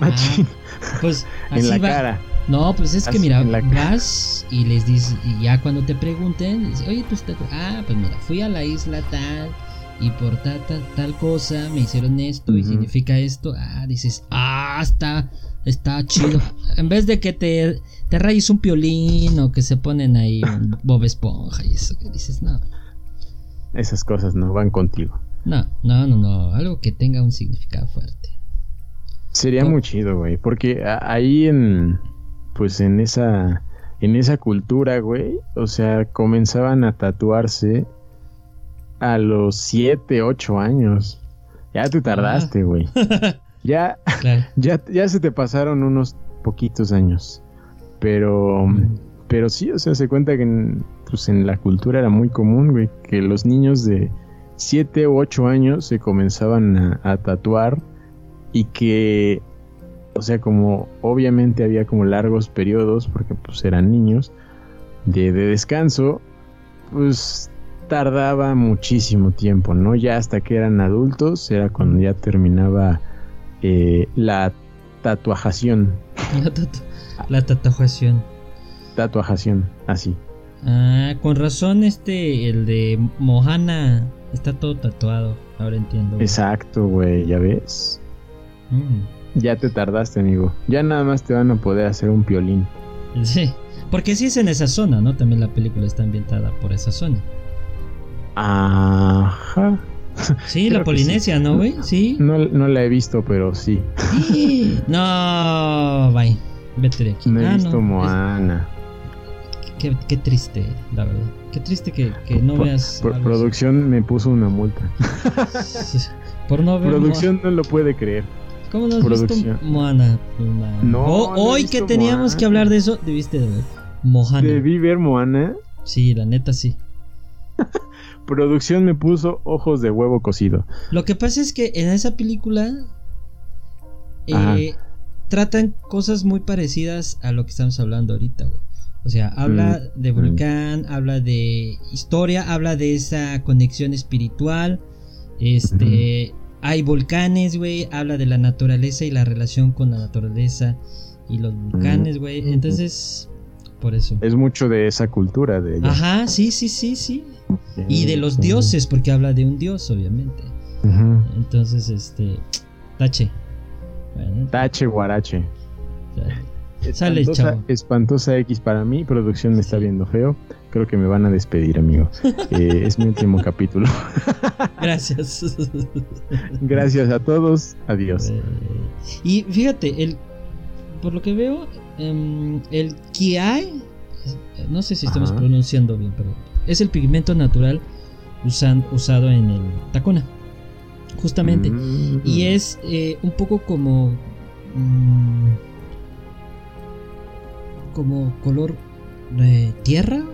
Machín. Pues así en la va. cara. No, pues es que mira, vas y les dices, y ya cuando te pregunten, dices, oye, pues, ah, pues mira, fui a la isla tal y por tal, tal, tal cosa me hicieron esto y significa esto. Ah, dices, ah, está, está chido. en vez de que te, te rayes un piolín o que se ponen ahí un Bob Esponja y eso, que dices, no, Esas cosas no van contigo. no, no, no, no, algo que tenga un significado fuerte. Sería No. muy chido, güey. Porque ahí en. Pues en esa. En esa cultura, güey. O sea, comenzaban a tatuarse a los 7, 8 años. Ya te tardaste, güey. Ya, Claro. ya, ya se te pasaron unos poquitos años. Pero. Pero sí, o sea, se cuenta que en, pues en la cultura era muy común, güey, que los niños de 7 u 8 años se comenzaban a, a tatuar y que, o sea, como obviamente había como largos periodos, porque pues eran niños, de, de descanso, pues tardaba muchísimo tiempo, ¿no? Ya hasta que eran adultos, era cuando ya terminaba eh, la tatuajación. La, tatu la tatuajación. Tatuajación, así. Ah, con razón este, el de Mohana, está todo tatuado, ahora entiendo. Exacto, güey, ya ves. Mm. Ya te tardaste, amigo. Ya nada más te van a poder hacer un piolín. Sí, porque sí es en esa zona, ¿no? También la película está ambientada por esa zona. Ajá. Sí, la Polinesia, ¿no, güey? Sí. No, no, la he visto, pero sí. no, bye. Vete de aquí. No he ah, visto Moana. Qué, qué, triste, la verdad. Qué triste que, que no veas. Por, producción me puso una multa. por no ver Producción no lo puede creer. ¿Cómo no has producción. visto Moana? No. hoy que teníamos que hablar de eso, debiste de ver. Moana. ¿Debí ver Moana? Sí, la neta sí. Producción me puso ojos de huevo cocido. Lo que pasa es que en esa película eh, tratan cosas muy parecidas a lo que estamos hablando ahorita, güey. O sea, habla mm, de volcán, habla de historia, habla de esa conexión espiritual. Este, hay volcanes, güey, habla de la naturaleza y la relación con la naturaleza y los volcanes, güey. Entonces, por eso. Es mucho de esa cultura de Ajá, sí, sí, sí, sí. Y de los dioses, porque habla de un dios, obviamente. Entonces, este. Tache. tache, guarache. Sale, espantosa, espantosa X para mí. Producción me está viendo feo. Creo que me van a despedir, amigo. Eh, es mi último capítulo. Gracias. Gracias a todos. Adiós. Eh, y fíjate, el, por lo que veo, em, el Kiai. No sé si estamos pronunciando bien, pero es el pigmento natural usado en el tacona. Justamente. Mm. Y es eh, un poco como. Mm, como color eh, tierra.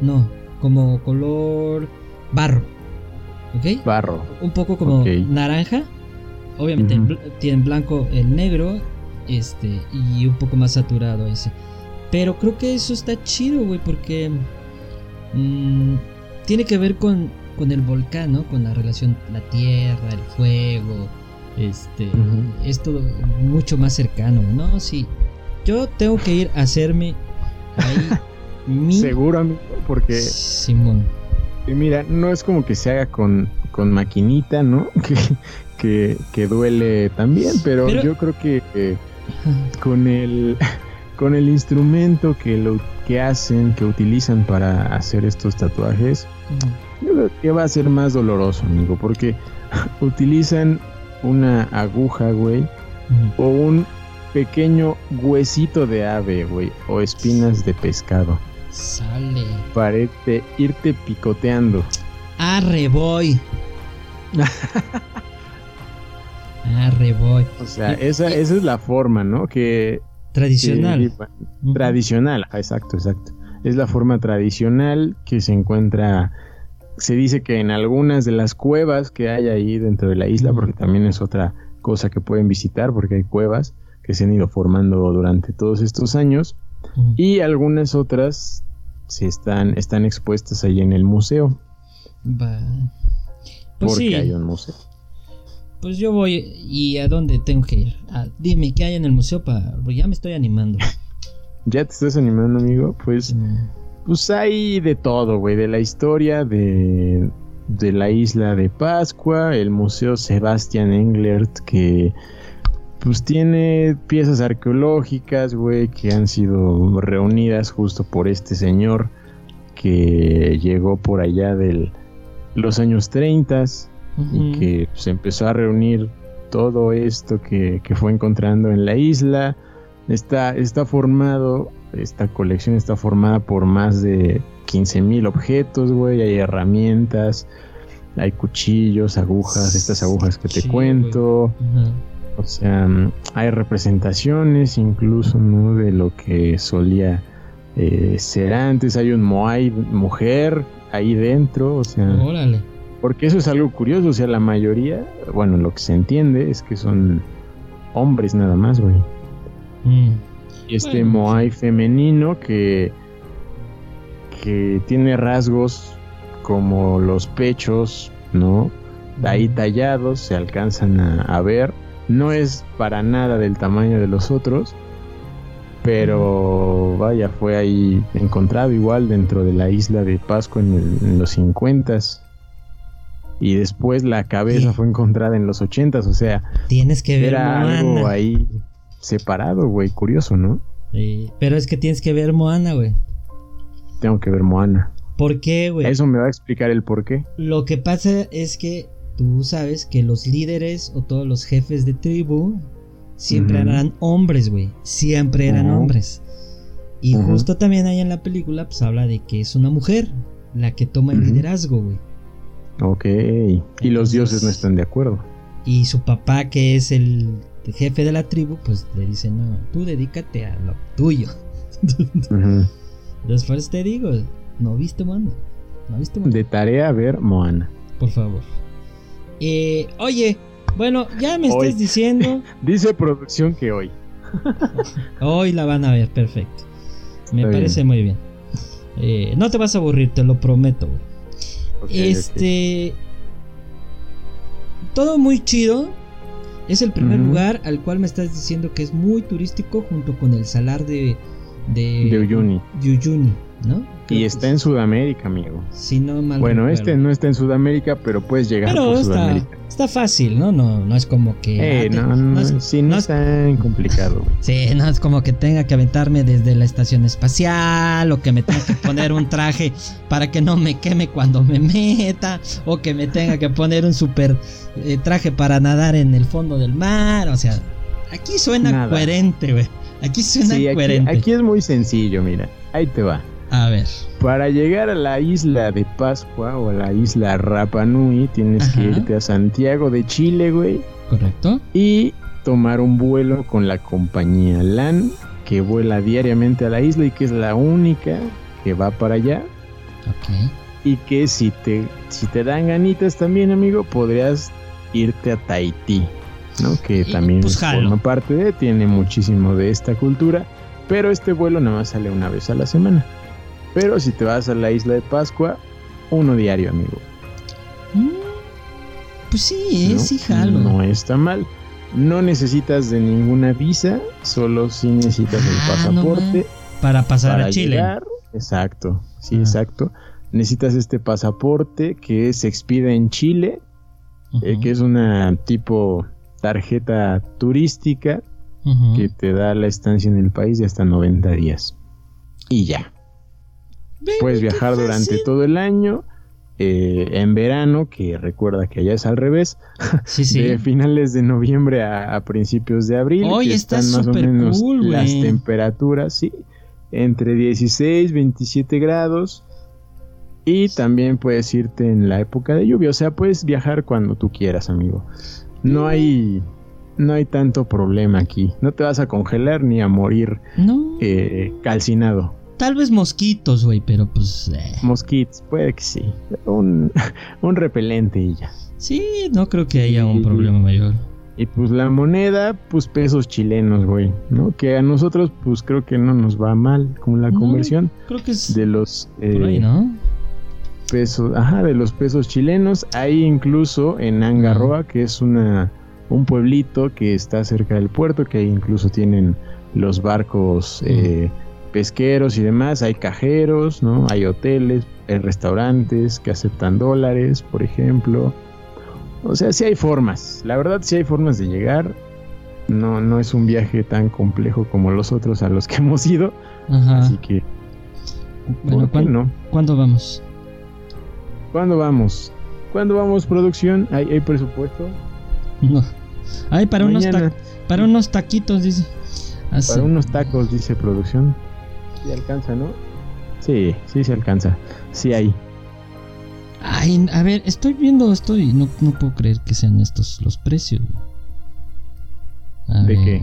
No, como color barro. ¿Ok? Barro. Un poco como naranja. Obviamente tiene blanco el negro. Este. Y un poco más saturado ese. Pero creo que eso está chido, güey. Porque Mm, tiene que ver con, con el volcán, ¿no? Con la relación, la tierra, el fuego, este, es todo mucho más cercano, ¿no? Sí, yo tengo que ir a hacerme ahí mi... Seguro, amigo, porque... Simón. Y mira, no es como que se haga con, con maquinita, ¿no? Que, que, duele también, pero, yo creo que con el con el instrumento que lo que hacen, que utilizan para hacer estos tatuajes, yo creo que va a ser más doloroso, amigo, porque utilizan una aguja, güey, o un pequeño huesito de ave, güey, o espinas de pescado. Sale. Para irte, picoteando. Arre, voy. Arre, voy. O sea, esa, esa es la forma, ¿no? Que Tradicional. tradicional, exacto, exacto. Es la forma tradicional que se encuentra, se dice que en algunas de las cuevas que hay ahí dentro de la isla, porque también es otra cosa que pueden visitar, porque hay cuevas que se han ido formando durante todos estos años, y algunas otras se están, están expuestas ahí en el museo. Pues porque hay un museo. Pues yo voy y a dónde tengo que ir. Ah, dime qué hay en el museo para ya me estoy animando. ¿Ya te estás animando, amigo? Pues pues hay de todo, güey, de la historia de de la isla de Pascua, el Museo Sebastian Englert que pues tiene piezas arqueológicas, güey, que han sido reunidas justo por este señor que llegó por allá de los años 30 y que se empezó a reunir todo esto que, fue encontrando en la isla. Está, está formado, esta colección está formada por más de 15.000 objetos, güey, hay herramientas, hay cuchillos, agujas, estas agujas que te cuento. O sea, hay representaciones incluso, ¿no? De lo que solía eh, ser antes. Hay un Moai mujer ahí dentro, o sea... Órale porque eso es algo curioso, o sea, la mayoría, bueno, lo que se entiende es que son hombres nada más, güey. Mm. Y este Bueno. Moai femenino que, que tiene rasgos como los pechos, ¿no? Ahí tallados, se alcanzan a, a ver. No es para nada del tamaño de los otros, pero vaya, fue ahí encontrado igual dentro de la isla de Pascua en, el- en los 50 y después la cabeza Sí. fue encontrada en los 80 o sea, Tienes que ver era Moana. algo ahí separado, güey, curioso, ¿no? Sí, pero es que tienes que ver Moana, güey. Tengo que ver Moana. ¿Por qué, güey? Eso me va a explicar el por qué. Lo que pasa es que tú sabes que los líderes o todos los jefes de tribu siempre eran hombres, güey. Siempre eran hombres. Y justo también ahí en la película, pues habla de que es una mujer la que toma el liderazgo, güey. Ok. Y los dioses no están de acuerdo. Y su papá, que es el jefe de la tribu, pues le dice, no, tú dedícate a lo tuyo. Después te digo, no viste, mano. No viste, mano. De tarea ver Moana. Por favor. Eh, oye, bueno, ya me Hoy. estás diciendo. Dice producción que hoy. Hoy la van a ver, perfecto. Me Está parece muy bien. Eh, no te vas a aburrir, te lo prometo. este. Todo muy chido. Es el primer lugar al cual me estás diciendo que es muy turístico junto con el salar de. De, De Uyuni. de Uyuni, ¿no? Creo Y está en Sudamérica, amigo. Si no mal Bueno, este no está en Sudamérica, pero puedes llegar Pero por está, Sudamérica. está fácil, ¿no? No, no es como que. Eh, ah, no, no, es- sí, no, no es tan complicado. Sí, no es como que tenga que aventarme desde la estación espacial o que me tenga que poner un traje para que no me queme cuando me meta o que me tenga que poner un super eh, traje para nadar en el fondo del mar. O sea, aquí suena Nada. coherente, güey. Aquí suena Sí, aquí, coherente. aquí es muy sencillo, mira. Ahí te va. A ver. Para llegar a la isla de Pascua o a la isla Rapa Nui, tienes que irte a Santiago de Chile, güey, ¿Correcto? y tomar un vuelo con la compañía LAN que vuela diariamente a la isla y que es la única que va para allá. Ok. Y que si te, si te dan ganitas también, amigo, podrías irte a Tahití, ¿no? Que Y, también pues, forma parte de, tiene muchísimo de esta cultura, pero este vuelo nada más sale una vez a la semana. Pero si te vas a la isla de Pascua, uno diario, amigo. Mm, Pues sí, ¿no? sí, jalo. No está mal. No necesitas de ninguna visa, solo si necesitas Ah, el no pasaporte Para pasar para a Chile. llegar. Exacto, sí, Ah. exacto. Necesitas este pasaporte que se expide en Chile, eh, que es una tipo tarjeta turística que te da la estancia en el país de hasta 90 días. Y ya. Puedes viajar durante todo el año. eh, en verano, que recuerda que allá es al revés, Sí, sí. de finales de noviembre a, a principios de abril, que está están más o súper menos cool, las temperaturas, sí, entre 16, 27 grados. Y también puedes irte en la época de lluvia, o sea, puedes viajar cuando tú quieras, amigo. No hay, no hay tanto problema aquí. No te vas a congelar ni a morir No. eh, calcinado. Tal vez mosquitos, güey, pero pues. eh, Mosquitos, puede que sí. Un, un repelente y ya. sí, no creo que haya un problema mayor. Y pues la moneda, pues pesos chilenos, güey, ¿no? Que a nosotros, pues creo que no nos va mal con la No, conversión Creo que es de los eh, por ahí, ¿no? pesos, ajá, de los pesos chilenos. Hay incluso en Angarroa, que es una un pueblito que está cerca del puerto, que ahí incluso tienen los barcos eh, pesqueros y demás. Hay cajeros, ¿no? Hay hoteles, hay restaurantes que aceptan dólares, por ejemplo. O sea, sí hay formas. La verdad, sí hay formas de llegar. No, no es un viaje tan complejo como los otros a los que hemos ido. Ajá. Así que, Bueno, ¿por qué ¿cuán- no? ¿cuándo vamos? ¿Cuándo vamos? ¿Cuándo vamos, producción? ¿Hay, hay presupuesto? No. Ay, para unos, Mañana. ta- para unos taquitos, dice. Así. Para unos tacos, dice producción. Sí alcanza, ¿no? Sí, sí se alcanza. Sí hay. Ay, a ver, estoy viendo, estoy. No, no puedo creer que sean estos los precios. güey. A ¿De ver. qué?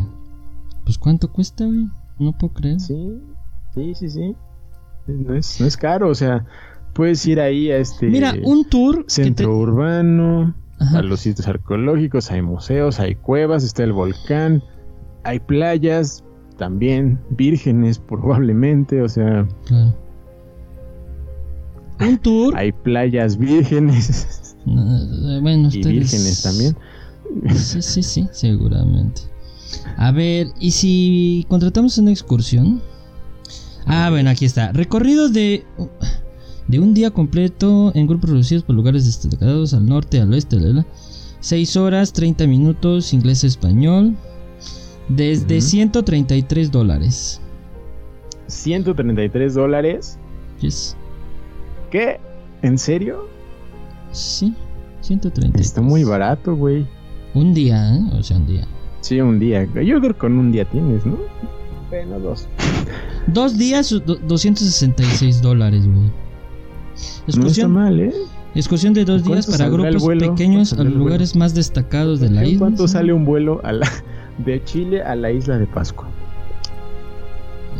Pues cuánto cuesta, güey. No puedo creer. Sí, sí, sí, sí. No es, no es caro, o sea, puedes ir ahí a este Mira, un tour te, centro urbano. Ajá. a los sitios arqueológicos, hay museos, hay cuevas, está el volcán, hay playas, también vírgenes probablemente, o sea, Claro. Un tour. hay playas vírgenes Eh, bueno, y vírgenes también. Sí, sí, sí, seguramente. A ver, ¿y si contratamos una excursión? Ah, bueno, aquí está. Recorrido de, de un día completo en grupos reducidos por lugares destacados al norte, al oeste, la, la. 6 horas, 30 minutos, inglés-español. Desde Ujú. 133 dólares. 133 dólares. Yes. ¿Qué? ¿En serio? Sí, 133. Está muy barato, güey. Un día, ¿eh? O sea, un día. Sí, un día. Yo creo que con un día tienes, ¿no? Bueno, dos. Dos días, do- 266 dólares, güey. No está mal, ¿eh? excursión de dos días ¿Cuánto para grupos pequeños ¿Cuánto a los lugares más destacados de la ¿En isla. cuánto sale un vuelo a la, de Chile a la isla de Pascua?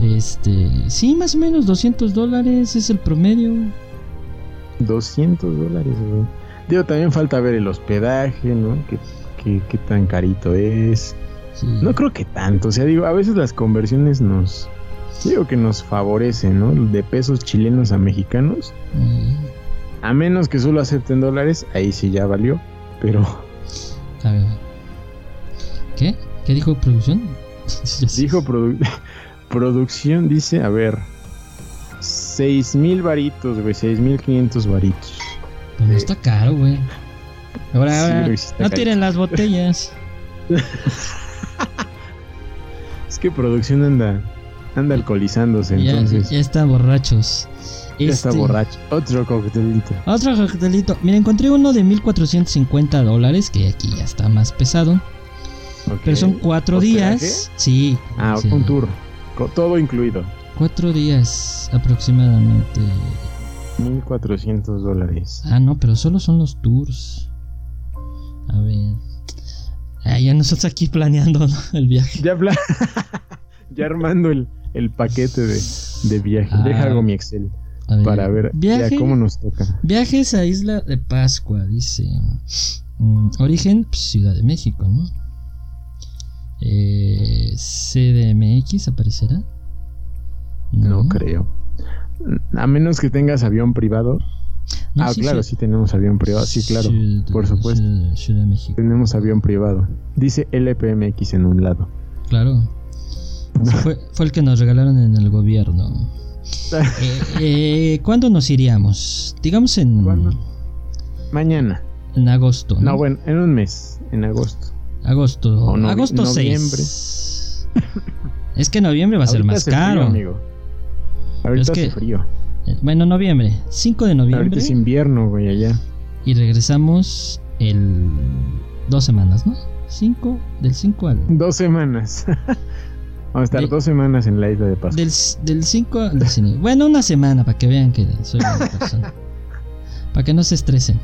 Este, sí, más o menos 200 dólares es el promedio. 200 dólares, güey. Digo, también falta ver el hospedaje, ¿no? ¿Qué, qué, qué tan carito es? Sí. No creo que tanto. O sea, digo, a veces las conversiones nos... Digo que nos favorecen, ¿no? De pesos chilenos a mexicanos. A menos que solo acepten dólares, ahí sí ya valió. Pero a ver. ¿Qué? ¿Qué dijo producción? Dijo produ- producción, dice, a ver... 6 mil varitos, güey. 6 mil 500 varitos. Pues no está caro, güey. Ahora, ahora, sí no tiren las botellas. Es que producción anda... Anda alcoholizándose, ya, entonces... ya están borrachos. Ya está Este, borracho. Otro coctelito. Otro coctelito. Mira, encontré uno de 1450 dólares, que aquí ya está más pesado. Pero son cuatro días. Sí. Ah, sí. un tour. todo incluido. Cuatro días aproximadamente. 1400 dólares. Ah, no, pero solo son los tours. A ver. Ah, ya nosotros aquí planeando ¿no? el viaje. Ya, pla- ya armando el, el paquete de, de viaje. Ah. Deja hago mi Excel ver, para ver Viaje, ya cómo nos toca. Viajes a Isla de Pascua, dice. Mm, origen, pues, Ciudad de México, ¿no? Eh, CDMX aparecerá. No creo. A menos que tengas avión privado. No, ah, sí, claro, sí. sí tenemos avión privado. Sí, claro. Por supuesto. Ciudad, Ciudad de México, Tenemos avión privado. Dice LPMX en un lado. claro. Fue, fue el que nos regalaron en el gobierno. Eh, eh, ¿Cuándo nos iríamos? Digamos en, ¿Cuándo? Mañana. en agosto. No, bueno, en un mes. En agosto. Agosto. O novi- agosto noviembre. 6. es que noviembre va a ser Ahorita más hace frío, caro. amigo. Ahorita es hace que- frío. Bueno, noviembre. 5 de Ahorita noviembre. es invierno, güey, allá. Y regresamos el. Dos semanas, ¿no? 5. Del 5 al. Dos semanas. Vamos a estar De- dos semanas en la isla de Pascua. Del, del 5 al cine. Bueno, una semana para que vean que soy buena persona. para que no se estresen.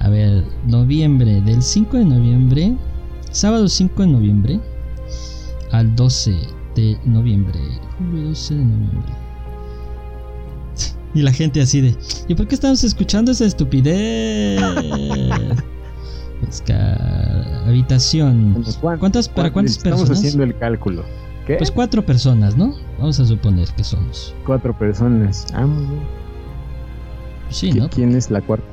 A ver, noviembre. Del 5 de noviembre. Sábado 5 de noviembre. Al 12 de noviembre. Julio 12 de noviembre. Y la gente así de. ¿Y por qué estamos escuchando esa estupidez? Habitación. ¿Cuántas, ¿Para cuántas Estamos personas? haciendo el cálculo. ¿Qué? Pues cuatro personas, ¿no? Vamos a suponer que somos. Cuatro personas. Ah, muy bien. Sí, ¿Qui- ¿no? ¿Quién es la cuarta?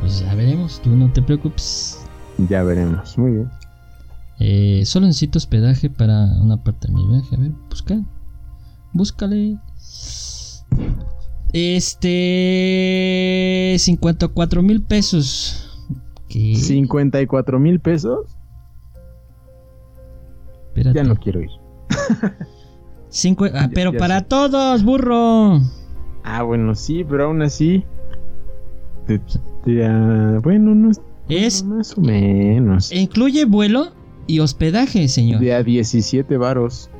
Pues ya veremos, tú no te preocupes. Ya veremos. Muy bien. Eh, solo necesito hospedaje para una parte de mi viaje. A ver, busca. Búscale. Este. 54 mil pesos. ¿Qué? 54 mil pesos. Espérate. Ya no quiero ir. Cincu- ah, pero ya para todos, burro. Ah, bueno, sí, pero aún así. Te- te- ah, bueno, no es. Es. Más o menos. Incluye vuelo y hospedaje, señor. De a 17 varos.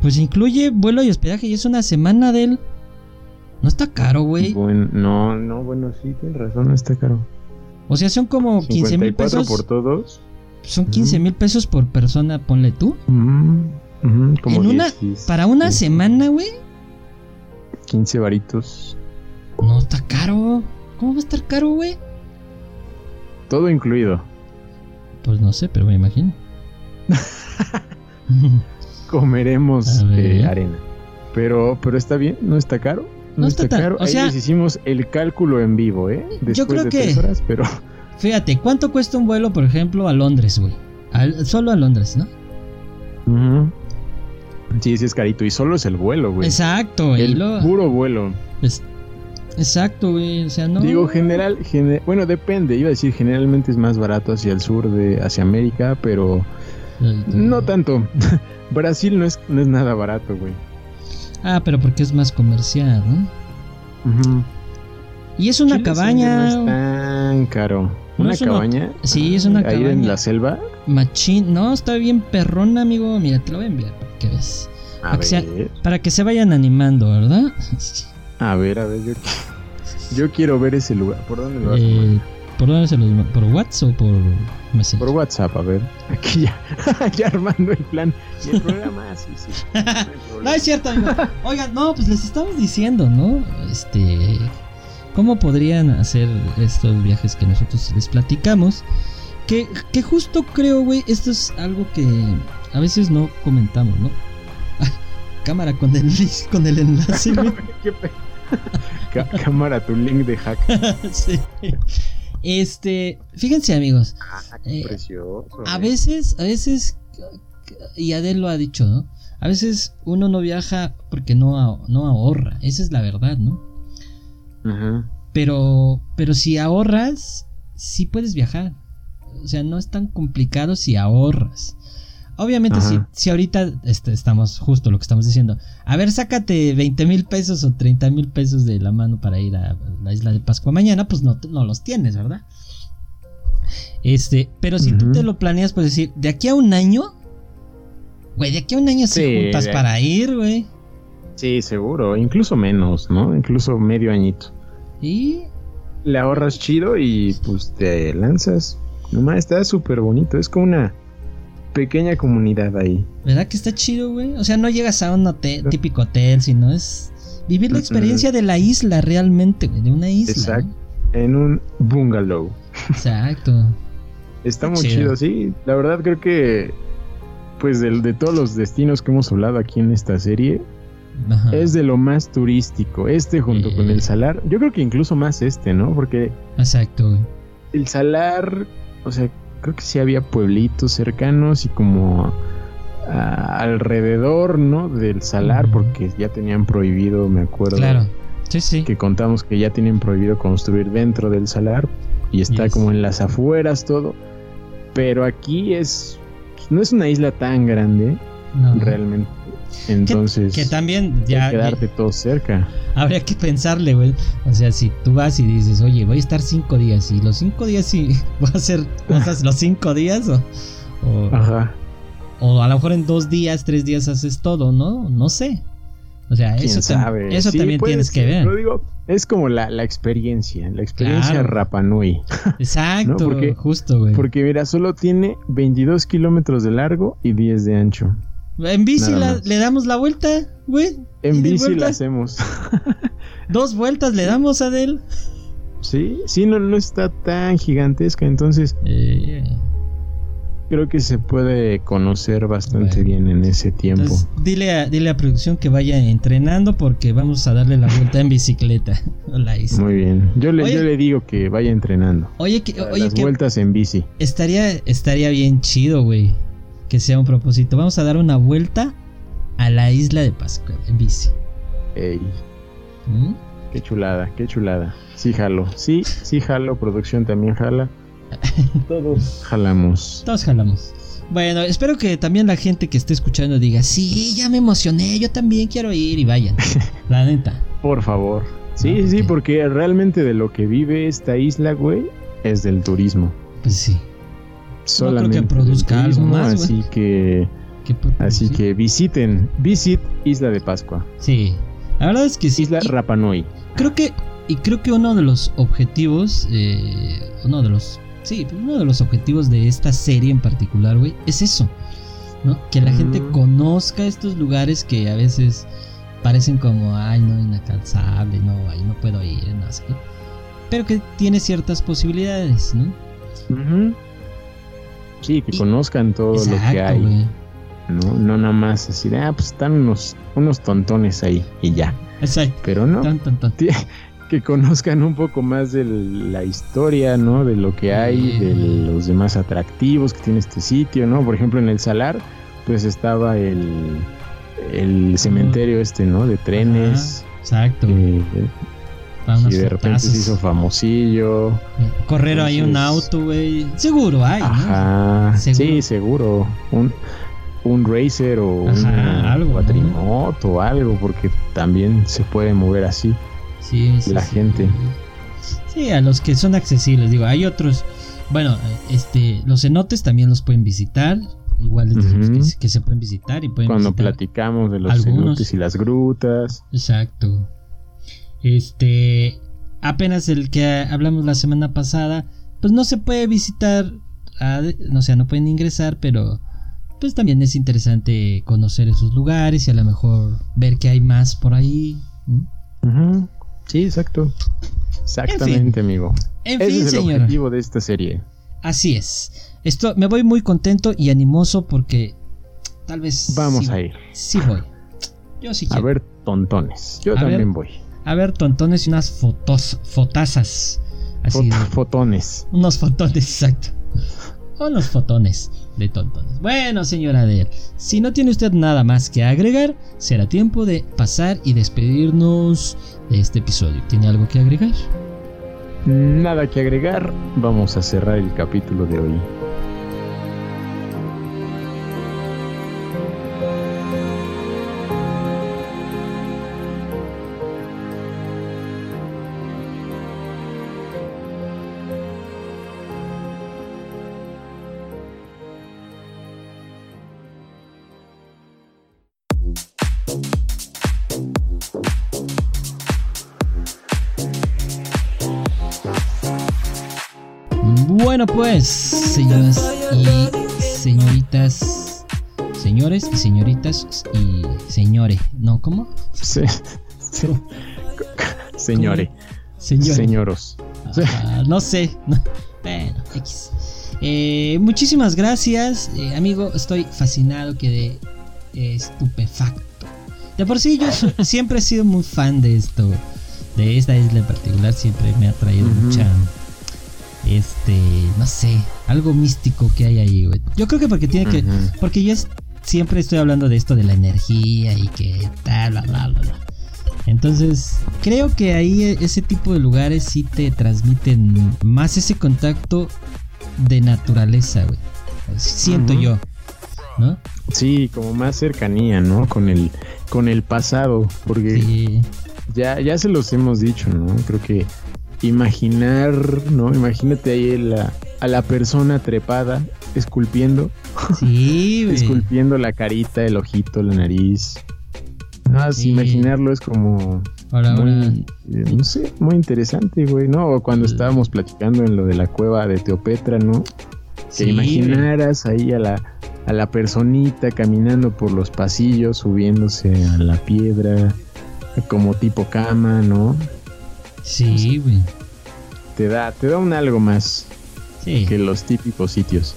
Pues incluye vuelo y hospedaje y es una semana del. No está caro, güey. Bueno, no, no, bueno, sí, tienes razón, no está caro. O sea, son como 15 mil 54 pesos. por todos. Son 15 mil pesos por persona, ponle tú. Como En una- 10, Para una 15, semana, güey. 15 varitos. No está caro. ¿Cómo va a estar caro, güey? todo incluido. Pues no sé, pero me imagino. Comeremos eh, arena. Pero, pero está bien, no está caro. No, No está, está tan- caro. o Ahí sea- les hicimos el cálculo en vivo, ¿eh? Después creo de que- tres horas, pero. Fíjate, ¿cuánto cuesta un vuelo, por ejemplo, a Londres, güey? Al- solo a Londres, ¿no? Ujú. Sí, sí es carito. Y solo es el vuelo, güey. Exacto, y El lo- puro vuelo. es- exacto, güey. O sea, no. Digo, general, gene- bueno, depende. Iba a decir, generalmente es más barato hacia el sur de hacia América, pero no tanto. Brasil no es, no es nada barato, güey. Ah, pero porque es más comercial, ¿no? Y es una Chile cabaña. sí No es tan caro. No ¿Una cabaña? Sí, es una Ahí en la selva. Machín. No, está bien perrona, amigo. Mira, te lo voy a enviar para que ves. A Para que sea- Para que se vayan animando, ¿verdad? a ver, a ver. Yo, yo quiero ver ese lugar. ¿Por dónde lo vas a Eh, poner? ¿Por dónde se los ¿Por WhatsApp o por Messenger? Por WhatsApp, a ver. Aquí ya, ya armando el plan. Y el programa, sí, sí. No. No es cierto, amigo. Oigan, no, pues les estamos diciendo, ¿no? Este. ¿Cómo podrían hacer estos viajes que nosotros les platicamos? Que, que justo creo, güey, esto es algo que a veces no comentamos, ¿no? Cámara con el, con el enlace, güey. Cámara, tu link de hack. Sí. Este, fíjense, amigos. Qué Eh, precioso. A eh. veces, a veces, y Adel lo ha dicho, ¿no? A veces uno no viaja porque no, ah- no ahorra. Esa es la verdad, ¿no? Ajá. Pero, pero si ahorras, sí puedes viajar. O sea, no es tan complicado si ahorras. Obviamente, si, si ahorita este, estamos justo lo que estamos diciendo. A ver, sácate 20 mil pesos o 30 mil pesos de la mano para ir a la isla de Pascua mañana, pues no, no los tienes, ¿verdad? Este, pero si tú te lo planeas, pues decir, de aquí a un año, güey, de aquí a un año sí, Sí, juntas para ir, güey. Sí, seguro. Incluso menos, ¿no? Incluso medio añito. Y Le ahorras chido y pues te lanzas. Nomás está súper bonito. Es como una pequeña comunidad ahí. ¿Verdad que está chido, güey? O sea, no llegas a un hotel, típico hotel, sino es vivir la experiencia de la isla realmente, güey, de una isla. Exacto. ¿no? En un bungalow. Exacto. Está muy chido. chido, sí. La verdad creo que, pues del- de todos los destinos que hemos hablado aquí en esta serie, Ajá. es de lo más turístico. Este junto Eh. con el Salar. Yo creo que incluso más este, ¿no? Porque Exacto, güey. el Salar, o sea, creo que sí había pueblitos cercanos y como ah, alrededor, ¿no? Del Salar, porque ya tenían prohibido, me acuerdo. Claro. Sí, sí. Que contamos que ya tienen prohibido construir dentro del Salar y está Yes. como en las afueras todo. Pero aquí es. No es una isla tan grande, No. realmente. Entonces, Que también ya, que quedarte todo cerca. habría que pensarle, güey. O sea, si tú vas y dices, oye, voy a estar cinco días y los cinco días sí voy a hacer cosas los cinco días o, o, Ajá. o a lo mejor en dos días, tres días haces todo, ¿no? No sé. O sea, ¿Quién eso, tam- sabe? eso Sí, también tienes que ver. digo, es como la, la experiencia, la experiencia Claro. Rapanui. Exacto, ¿no? Porque- justo, güey. Porque mira, solo tiene 22 kilómetros de largo y 10 de ancho. En bici la- le damos la vuelta, güey. En ¿Y de bici vuelta? la hacemos. Dos vueltas le damos a él. sí, sí, no, no está tan gigantesca, entonces Eh, creo que se puede conocer bastante Bueno. bien en ese tiempo. entonces, dile a, dile a producción que vaya entrenando porque vamos a darle la vuelta en bicicleta. La. Muy bien. Yo le, Oye. yo le digo que vaya entrenando. Oye, que, oye las que vueltas en bici. estaría, estaría bien chido, güey. Que sea un propósito. Vamos a dar una vuelta a la isla de Pascua en bici. Ey, ¿Mm? qué chulada, qué chulada. Sí, jalo. Sí, sí, jalo. Producción también jala. Todos jalamos. Todos jalamos. Bueno, espero que también la gente que esté escuchando diga, sí, ya me emocioné, yo también quiero ir y vayan. La neta. Por favor. Sí, Ah, sí, porque realmente de lo que vive esta isla, güey, es del turismo. Pues sí. Solamente que del produzca algo más, güey. Así que, ¿Qué puedo así que visiten, visit Isla de Pascua, Sí. La verdad es que sí. Isla Y Rapanui. creo que y creo que uno de los objetivos, eh, uno de los, sí, uno de los objetivos de esta serie en particular, güey, es eso, ¿no? Que la gente Mm. conozca estos lugares que a veces parecen como, ay, no, inalcanzable, no, ahí no puedo ir, no sé qué. Pero que tiene ciertas posibilidades, ¿no? Ujú. Sí, que Y- conozcan todo lo que hay. No, no nada más así de, ah, pues están unos, unos tontones ahí y ya. Exacto. Pero no, Tan, tan, tan. Ti- que conozcan un poco más de la historia, ¿no? De lo que hay, de los demás atractivos que tiene este sitio, ¿no? Por ejemplo, en el Salar, pues estaba el, el cementerio este, ¿no? De trenes. Exacto. eh, Para y de repente se hizo famosillo. Correr ahí un auto, güey. Seguro hay, ¿no? Ajá. Seguro. Sí, seguro. Un, un racer o Ajá, una algo, ¿no? cuatrimoto o algo, porque también se puede mover así. Sí, sí, la sí. gente. Sí, a los que son accesibles. Digo, hay otros. Bueno, este, los cenotes también los pueden visitar. Igual los Ujú. que, se- que se pueden visitar y pueden Cuando visitar. platicamos de los algunos. cenotes y las grutas. Exacto. Este, apenas el que hablamos la semana pasada, pues no se puede visitar, a- o sea, no pueden ingresar, pero pues también es interesante conocer esos lugares y a lo mejor ver que hay más por ahí. Sí, exacto. Exactamente, amigo. En Ese fin, es el señor. objetivo de esta serie. Así es. Esto me voy muy contento y animoso porque tal vez Vamos sí- a ir. Sí voy. Yo sí A quiero. ver, tontones. Yo A también ver. voy. A ver, tontones y unas fotos, fotazas. Así Fot- de- fotones. Unos fotones, exacto. Unos fotones de tontones. Bueno, señora Eder, si no tiene usted nada más que agregar, será tiempo de pasar y despedirnos de este episodio. ¿Tiene algo que agregar? Nada que agregar. Vamos a cerrar el capítulo de hoy. Pues, señoras y señoritas, señores y señoritas y señores, ¿no? ¿Cómo? Sí. sí. Señores. Señoros. Ah, no sé. bueno, X. Eh, muchísimas gracias, eh, amigo. Estoy fascinado, quedé eh, estupefacto. De por sí, yo so- siempre he sido muy fan de esto, de esta isla en particular. Siempre me ha traído mucha, este, no sé, algo místico que hay ahí, güey. Yo creo que porque tiene que, porque yo es- siempre estoy hablando de esto de la energía y que tal, bla, bla, bla, bla. Entonces, creo que ahí e- ese tipo de lugares sí te transmiten más ese contacto de naturaleza, güey. Siento yo, ¿no? Sí, como más cercanía, ¿no? Con el, con el pasado. Porque Sí, ya, ya se los hemos dicho, ¿no? Creo que imaginar, ¿no? Imagínate ahí a la, a la persona trepada, esculpiendo, sí, güey. esculpiendo la carita, el ojito, la nariz. Más Sí. imaginarlo es como Ahora, ahora, muy, eh, no sé, muy interesante, güey, ¿no? O cuando estábamos platicando en lo de la cueva de Teopetra, ¿no? sí, Que güey. imaginaras ahí a la, a la personita caminando por los pasillos, subiéndose a la piedra, como tipo cama, ¿no? Sí, güey. Te da, te da un algo más Sí. que los típicos sitios.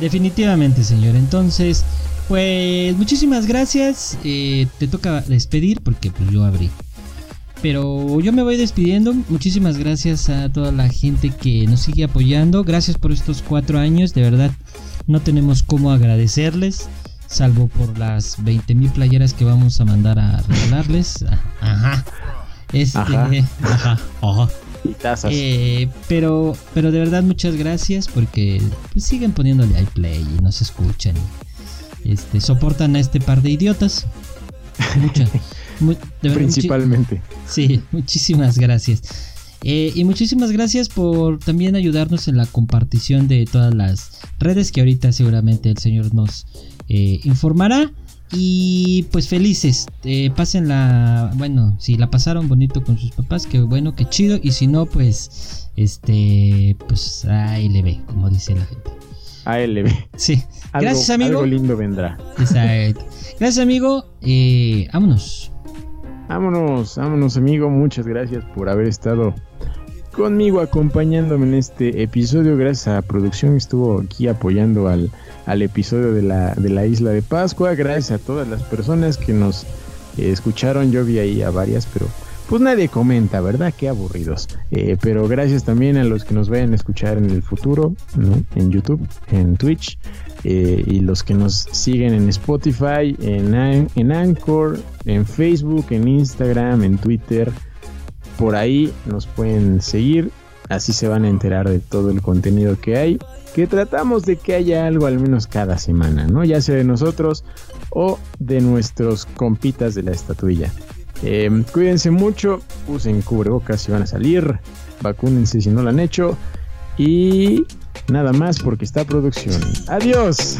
Definitivamente, señor. Entonces, pues muchísimas gracias. Eh, te toca despedir porque pues yo abrí. Pero yo me voy despidiendo. Muchísimas gracias a toda la gente que nos sigue apoyando. Gracias por estos cuatro años. De verdad, no tenemos cómo agradecerles. Salvo por las 20 mil playeras que vamos a mandar a regalarles. Ajá. Este, Ajá. ajá. ajá. Y tazas. Eh, pero, pero de verdad muchas gracias porque pues, siguen poniéndole al play y nos escuchan. y, Este, soportan a este par de idiotas. Muchas. mu- de verdad, Principalmente. Sí, muchísimas gracias. Eh, y muchísimas gracias por también ayudarnos en la compartición de todas las redes que ahorita seguramente el señor nos eh, informará. Y pues felices, eh, pásenla, bueno, si la pasaron bonito con sus papás, que bueno, que chido. Y si no, pues, este, pues ahí le ve, como dice la gente. ALB. Sí, Algo, Gracias, amigo. Algo lindo vendrá. exacto. Gracias, amigo. Eh, vámonos. Vámonos, vámonos, amigo. Muchas gracias por haber estado conmigo acompañándome en este episodio. Gracias a producción estuvo aquí apoyando al, al episodio de la, de la isla de Pascua. Gracias a todas las personas que nos eh, escucharon. Yo vi ahí a varias, pero pues nadie comenta, ¿verdad? Qué aburridos. Eh, pero gracias también a los que nos vayan a escuchar en el futuro. En YouTube, en Twitch. Eh, y los que nos siguen en Spotify, en, en Anchor, en Facebook, en Instagram, en Twitter. Por ahí nos pueden seguir. Así se van a enterar de todo el contenido que hay. Que tratamos de que haya algo al menos cada semana, ¿no? Ya sea de nosotros o de nuestros compitas de la estatuilla. Em, cuídense mucho, usen cubrebocas si van a salir, vacúnense si no lo han hecho y nada más porque está producción. Adiós.